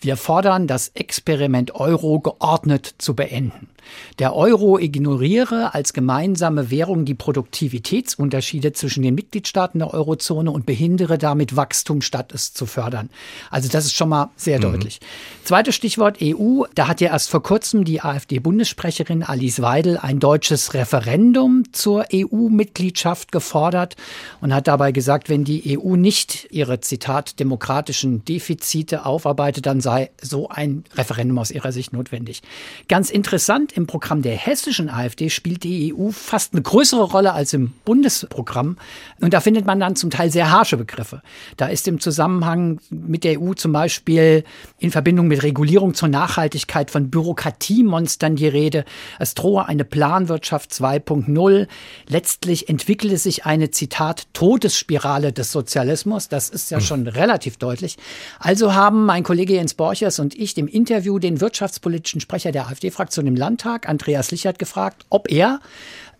wir fordern, das Experiment Euro geordnet zu beenden. Der Euro ignoriere als gemeinsame Währung die Produktivitätsunterschiede zwischen den Mitgliedstaaten der Eurozone und behindere damit Wachstum, statt es zu fördern. Also das ist schon mal sehr mhm. deutlich. Zweites Stichwort EU. Da hat ja erst vor kurzem die AfD-Bundessprecherin Alice Weidel ein deutsches Referendum zur EU-Mitgliedschaft gefordert und hat dabei gesagt, wenn die EU nicht ihre, Zitat, demokratischen Defizite aufarbeitet, dann sei so ein Referendum aus ihrer Sicht notwendig. Ganz interessant, im Programm der hessischen AfD spielt die EU fast eine größere Rolle als im Bundesprogramm. Und da findet man dann zum Teil sehr harsche Begriffe. Da ist im Zusammenhang mit der EU zum Beispiel in Verbindung mit Regulierung zur Nachhaltigkeit von Bürokratiemonstern die Rede. Es drohe eine Planwirtschaft 2.0. Letztlich entwickele sich eine, Zitat, Todesspirale des Sozialismus. Das ist ja hm. schon relativ deutlich. Also haben mein Kollege Jens Borchers und ich dem Interview den wirtschaftspolitischen Sprecher der AfD-Fraktion im Landtag, Andreas Lichert, gefragt, ob er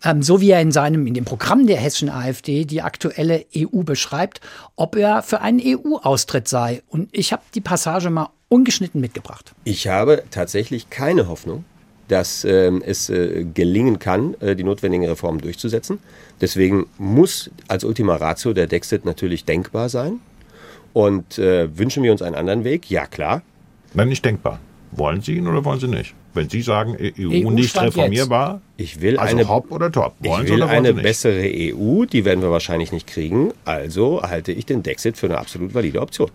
ähm, so wie er in seinem, in dem Programm der hessischen AfD die aktuelle EU beschreibt, ob er für einen EU-Austritt sei. Und ich habe die Passage mal ungeschnitten mitgebracht. Ich habe tatsächlich keine Hoffnung, dass äh, es äh, gelingen kann, äh, die notwendigen Reformen durchzusetzen. Deswegen muss als Ultima Ratio der Dexit natürlich denkbar sein. Und äh, wünschen wir uns einen anderen Weg? Ja, klar. Nein, nicht denkbar. Wollen Sie ihn oder wollen Sie nicht? Wenn Sie sagen, EU, EU nicht reformierbar, ich will also eine, hopp oder top. Wollen ich will eine bessere EU, die werden wir wahrscheinlich nicht kriegen. Also halte ich den Dexit für eine absolut valide Option.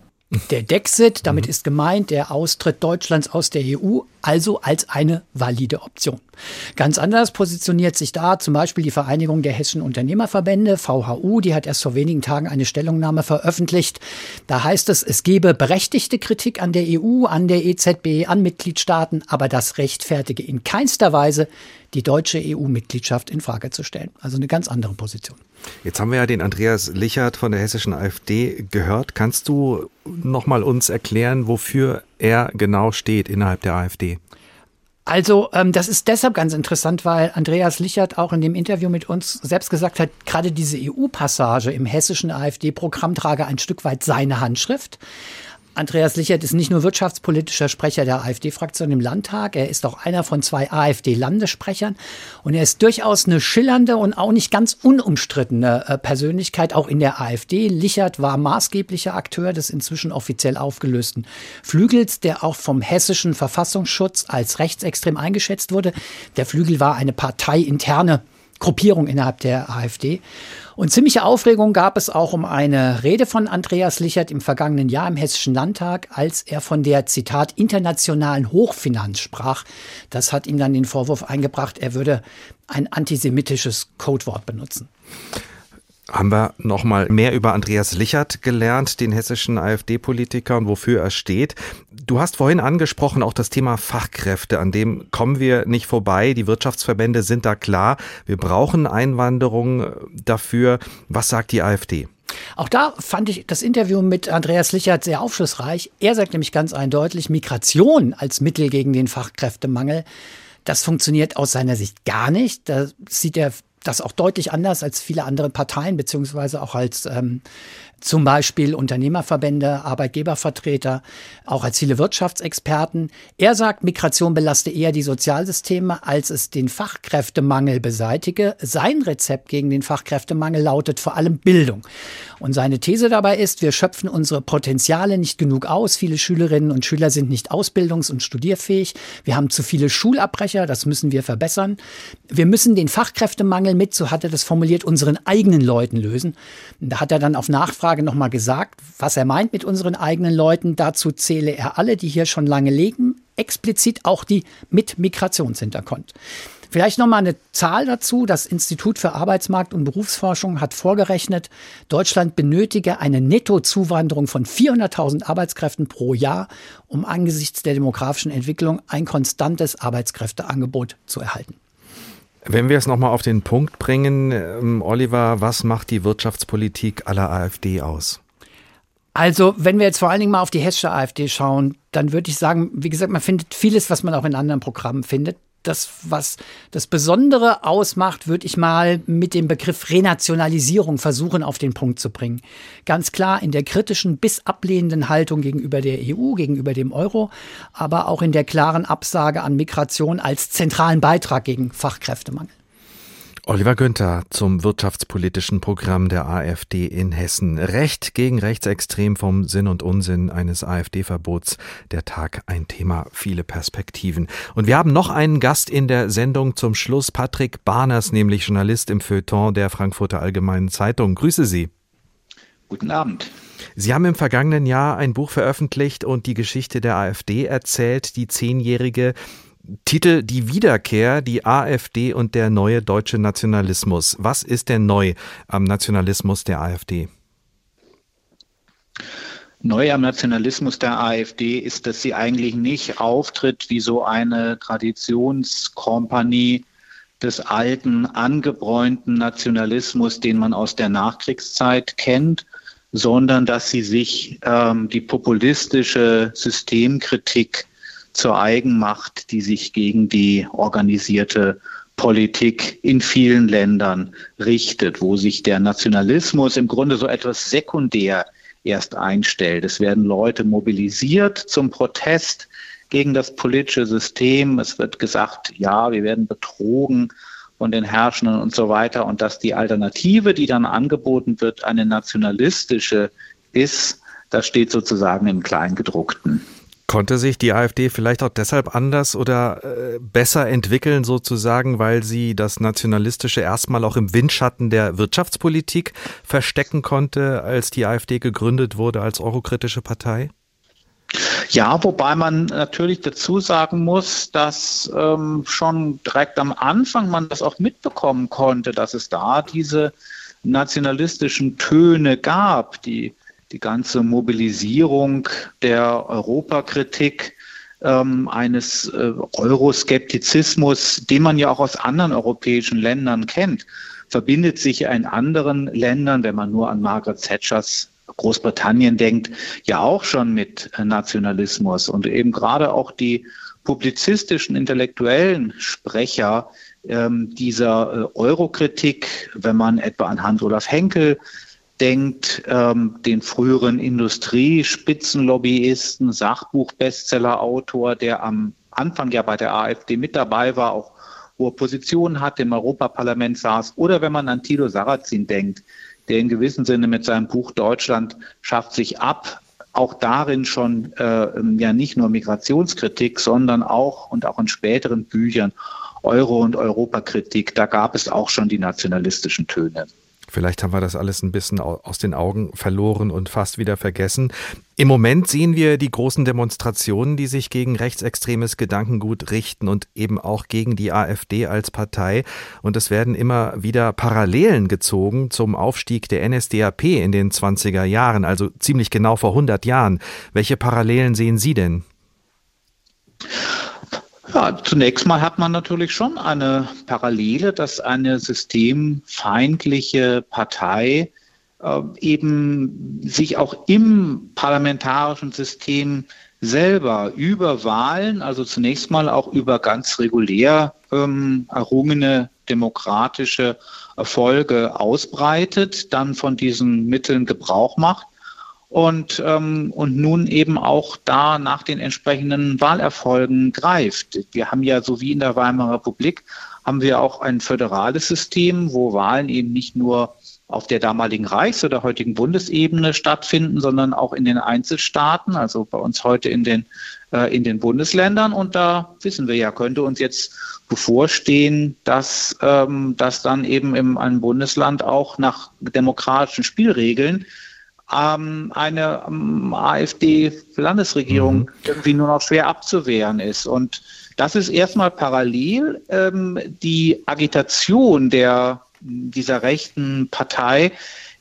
Der Dexit, damit mhm. ist gemeint der Austritt Deutschlands aus der EU, also als eine valide Option. Ganz anders positioniert sich da zum Beispiel die Vereinigung der hessischen Unternehmerverbände, VHU, die hat erst vor wenigen Tagen eine Stellungnahme veröffentlicht. Da heißt es, es gebe berechtigte Kritik an der EU, an der EZB, an Mitgliedstaaten, aber das rechtfertige in keinster Weise die deutsche EU-Mitgliedschaft in Frage zu stellen. Also eine ganz andere Position. Jetzt haben wir ja den Andreas Lichert von der hessischen AfD gehört. Kannst du noch mal uns erklären, wofür er genau steht innerhalb der AfD? Also, ähm, das ist deshalb ganz interessant, weil Andreas Lichert auch in dem Interview mit uns selbst gesagt hat, gerade diese EU-Passage im hessischen AfD-Programm trage ein Stück weit seine Handschrift. Andreas Lichert ist nicht nur wirtschaftspolitischer Sprecher der AfD-Fraktion im Landtag, er ist auch einer von zwei AfD-Landessprechern und er ist durchaus eine schillernde und auch nicht ganz unumstrittene äh, Persönlichkeit, auch in der AfD. Lichert war maßgeblicher Akteur des inzwischen offiziell aufgelösten Flügels, der auch vom hessischen Verfassungsschutz als rechtsextrem eingeschätzt wurde. Der Flügel war eine parteiinterne Gruppierung innerhalb der AfD. Und ziemliche Aufregung gab es auch um eine Rede von Andreas Lichert im vergangenen Jahr im Hessischen Landtag, als er von der, Zitat, internationalen Hochfinanz sprach. Das hat ihm dann den Vorwurf eingebracht, er würde ein antisemitisches Codewort benutzen haben wir noch mal mehr über Andreas Lichert gelernt, den hessischen AfD-Politiker und wofür er steht. Du hast vorhin angesprochen auch das Thema Fachkräfte, an dem kommen wir nicht vorbei. Die Wirtschaftsverbände sind da klar. Wir brauchen Einwanderung dafür. Was sagt die AfD? Auch da fand ich das Interview mit Andreas Lichert sehr aufschlussreich. Er sagt nämlich ganz eindeutig, Migration als Mittel gegen den Fachkräftemangel, das funktioniert aus seiner Sicht gar nicht. Da sieht er das auch deutlich anders als viele andere Parteien, beziehungsweise auch als ähm, zum Beispiel Unternehmerverbände, Arbeitgebervertreter, auch als viele Wirtschaftsexperten. Er sagt, Migration belaste eher die Sozialsysteme, als es den Fachkräftemangel beseitige. Sein Rezept gegen den Fachkräftemangel lautet vor allem Bildung. Und seine These dabei ist, wir schöpfen unsere Potenziale nicht genug aus. Viele Schülerinnen und Schüler sind nicht ausbildungs- und studierfähig. Wir haben zu viele Schulabbrecher, das müssen wir verbessern. Wir müssen den Fachkräftemangel mit, so hat er das formuliert, unseren eigenen Leuten lösen. Da hat er dann auf Nachfrage Umfrage nochmal gesagt, was er meint mit unseren eigenen Leuten. Dazu zähle er alle, die hier schon lange leben, explizit auch die mit Migrationshintergrund. Vielleicht noch mal eine Zahl dazu. Das Institut für Arbeitsmarkt und Berufsforschung hat vorgerechnet, Deutschland benötige eine Nettozuwanderung von 400.000 Arbeitskräften pro Jahr, um angesichts der demografischen Entwicklung ein konstantes Arbeitskräfteangebot zu erhalten. Wenn wir es nochmal auf den Punkt bringen, ähm, Oliver, was macht die Wirtschaftspolitik aller AfD aus? Also, wenn wir jetzt vor allen Dingen mal auf die hessische AfD schauen, dann würde ich sagen, wie gesagt, man findet vieles, was man auch in anderen Programmen findet das, was das Besondere ausmacht, würde ich mal mit dem Begriff Renationalisierung versuchen auf den Punkt zu bringen. Ganz klar in der kritischen bis ablehnenden Haltung gegenüber der EU, gegenüber dem Euro, aber auch in der klaren Absage an Migration als zentralen Beitrag gegen Fachkräftemangel. Oliver Günther zum wirtschaftspolitischen Programm der AfD in Hessen. Recht gegen Rechtsextrem vom Sinn und Unsinn eines AfD-Verbots. Der Tag ein Thema, viele Perspektiven. Und wir haben noch einen Gast in der Sendung zum Schluss, Patrick Barners, nämlich Journalist im Feuilleton der Frankfurter Allgemeinen Zeitung. Grüße Sie. Guten Abend. Sie haben im vergangenen Jahr ein Buch veröffentlicht und die Geschichte der AfD erzählt, die zehnjährige Titel Die Wiederkehr, die AfD und der neue deutsche Nationalismus. Was ist denn neu am Nationalismus der AfD? Neu am Nationalismus der AfD ist, dass sie eigentlich nicht auftritt wie so eine Traditionskompanie des alten, angebräunten Nationalismus, den man aus der Nachkriegszeit kennt, sondern dass sie sich ähm, die populistische Systemkritik zur Eigenmacht, die sich gegen die organisierte Politik in vielen Ländern richtet, wo sich der Nationalismus im Grunde so etwas sekundär erst einstellt. Es werden Leute mobilisiert zum Protest gegen das politische System. Es wird gesagt, ja, wir werden betrogen von den Herrschenden und so weiter. Und dass die Alternative, die dann angeboten wird, eine nationalistische ist, das steht sozusagen im Kleingedruckten. Konnte sich die AfD vielleicht auch deshalb anders oder äh, besser entwickeln, sozusagen, weil sie das Nationalistische erstmal auch im Windschatten der Wirtschaftspolitik verstecken konnte, als die AfD gegründet wurde als eurokritische Partei? Ja, wobei man natürlich dazu sagen muss, dass ähm, schon direkt am Anfang man das auch mitbekommen konnte, dass es da diese nationalistischen Töne gab, die, die ganze Mobilisierung der Europakritik ähm, eines äh, Euroskeptizismus, den man ja auch aus anderen europäischen Ländern kennt, verbindet sich in anderen Ländern, wenn man nur an Margaret Thatchers Großbritannien denkt, ja auch schon mit Nationalismus und eben gerade auch die publizistischen, intellektuellen Sprecher ähm, dieser äh, Eurokritik, wenn man etwa an Hans-Olaf Henkel denkt, ähm, den früheren Industriespitzenlobbyisten, Sachbuch-Bestseller-Autor, der am Anfang ja bei der AfD mit dabei war, auch hohe Positionen hat, im Europaparlament saß, oder wenn man an Tilo Sarrazin denkt, der in gewissem Sinne mit seinem Buch Deutschland schafft sich ab auch darin schon äh, ja nicht nur Migrationskritik, sondern auch und auch in späteren Büchern Euro- und Europakritik, da gab es auch schon die nationalistischen Töne. Vielleicht haben wir das alles ein bisschen aus den Augen verloren und fast wieder vergessen. Im Moment sehen wir die großen Demonstrationen, die sich gegen rechtsextremes Gedankengut richten und eben auch gegen die AfD als Partei. Und es werden immer wieder Parallelen gezogen zum Aufstieg der NSDAP in den 20er Jahren, also ziemlich genau vor 100 Jahren. Welche Parallelen sehen Sie denn? Ja, zunächst mal hat man natürlich schon eine Parallele, dass eine systemfeindliche Partei äh, eben sich auch im parlamentarischen System selber über Wahlen, also zunächst mal auch über ganz regulär ähm, errungene demokratische Erfolge ausbreitet, dann von diesen Mitteln Gebrauch macht und, ähm, und nun eben auch da nach den entsprechenden Wahlerfolgen greift. Wir haben ja, so wie in der Weimarer Republik, haben wir auch ein föderales System, wo Wahlen eben nicht nur auf der damaligen Reichs- oder heutigen Bundesebene stattfinden, sondern auch in den Einzelstaaten, also bei uns heute in den, äh, in den Bundesländern. Und da wissen wir ja, könnte uns jetzt bevorstehen, dass, ähm, dass dann eben in einem Bundesland auch nach demokratischen Spielregeln ähm, eine ähm, AfD-Landesregierung mhm. irgendwie nur noch schwer abzuwehren ist. Und das ist erstmal parallel ähm, die Agitation der, dieser rechten Partei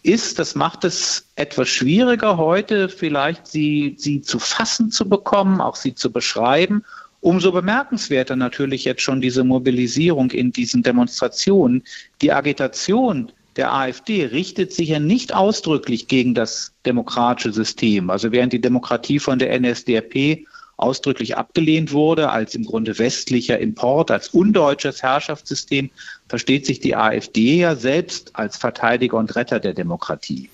ist, das macht es etwas schwieriger heute, vielleicht sie, sie zu fassen zu bekommen, auch sie zu beschreiben. Umso bemerkenswerter natürlich jetzt schon diese Mobilisierung in diesen Demonstrationen. Die Agitation der AfD richtet sich ja nicht ausdrücklich gegen das demokratische System. Also während die Demokratie von der NSDAP ausdrücklich abgelehnt wurde als im Grunde westlicher Import, als undeutsches Herrschaftssystem, versteht sich die AfD ja selbst als Verteidiger und Retter der Demokratie.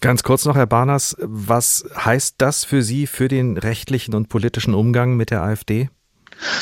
Ganz kurz noch, Herr Barners, was heißt das für Sie für den rechtlichen und politischen Umgang mit der AfD?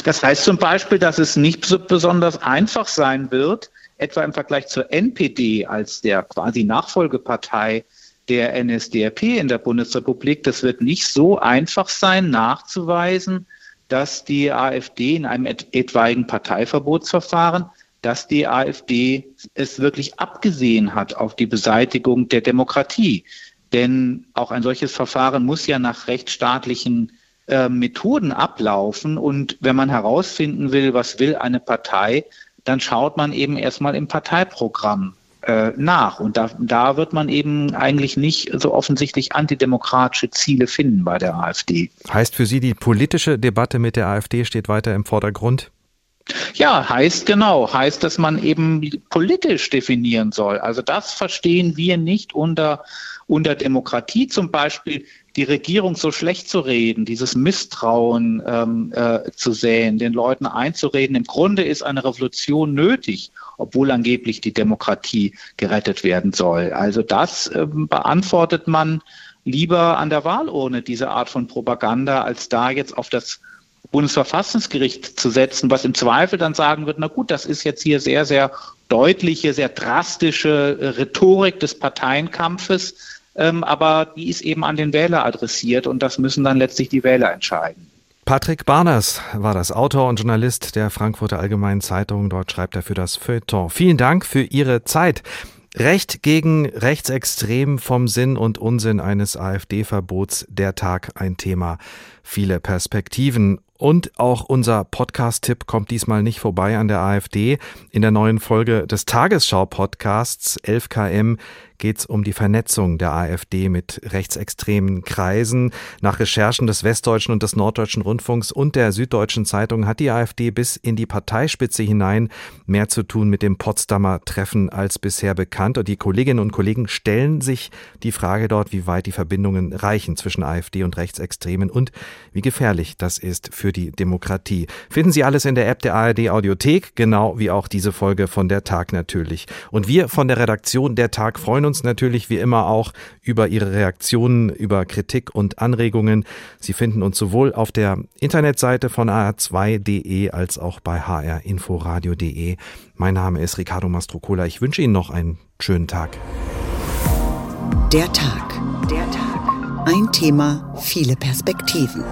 Das heißt zum Beispiel, dass es nicht so besonders einfach sein wird, etwa im Vergleich zur NPD als der quasi Nachfolgepartei der NSDAP in der Bundesrepublik, das wird nicht so einfach sein, nachzuweisen, dass die AfD in einem et etwaigen Parteiverbotsverfahren, dass die AfD es wirklich abgesehen hat auf die Beseitigung der Demokratie. Denn auch ein solches Verfahren muss ja nach rechtsstaatlichen äh, Methoden ablaufen. Und wenn man herausfinden will, was will eine Partei, dann schaut man eben erstmal im Parteiprogramm äh, nach. Und da, da wird man eben eigentlich nicht so offensichtlich antidemokratische Ziele finden bei der AfD. Heißt für Sie, die politische Debatte mit der AfD steht weiter im Vordergrund? Ja, heißt genau, heißt, dass man eben politisch definieren soll. Also das verstehen wir nicht unter unter Demokratie zum Beispiel die Regierung so schlecht zu reden, dieses Misstrauen ähm, äh, zu säen, den Leuten einzureden, im Grunde ist eine Revolution nötig, obwohl angeblich die Demokratie gerettet werden soll. Also das ähm, beantwortet man lieber an der Wahlurne, diese Art von Propaganda, als da jetzt auf das Bundesverfassungsgericht zu setzen, was im Zweifel dann sagen wird, na gut, das ist jetzt hier sehr, sehr deutliche, sehr drastische äh, Rhetorik des Parteienkampfes, ähm, aber die ist eben an den Wähler adressiert und das müssen dann letztlich die Wähler entscheiden. Patrick Barners war das Autor und Journalist der Frankfurter Allgemeinen Zeitung. Dort schreibt er für das Feuilleton. Vielen Dank für Ihre Zeit. Recht gegen Rechtsextrem vom Sinn und Unsinn eines AfD-Verbots. Der Tag ein Thema. Viele Perspektiven. Und auch unser Podcast-Tipp kommt diesmal nicht vorbei an der AfD. In der neuen Folge des Tagesschau-Podcasts 11KM geht es um die Vernetzung der AfD mit rechtsextremen Kreisen. Nach Recherchen des Westdeutschen und des Norddeutschen Rundfunks und der Süddeutschen Zeitung hat die AfD bis in die Parteispitze hinein mehr zu tun mit dem Potsdamer Treffen als bisher bekannt. Und die Kolleginnen und Kollegen stellen sich die Frage dort, wie weit die Verbindungen reichen zwischen AfD und Rechtsextremen und wie gefährlich das ist für die Demokratie. Finden Sie alles in der App der ARD Audiothek, genau wie auch diese Folge von der Tag natürlich. Und wir von der Redaktion der Tag freuen uns natürlich wie immer auch über Ihre Reaktionen, über Kritik und Anregungen. Sie finden uns sowohl auf der Internetseite von hr2.de als auch bei hrinforadio.de. Mein Name ist Ricardo Mastrocola. Ich wünsche Ihnen noch einen schönen Tag. Der Tag. Der Tag. Ein Thema, viele Perspektiven.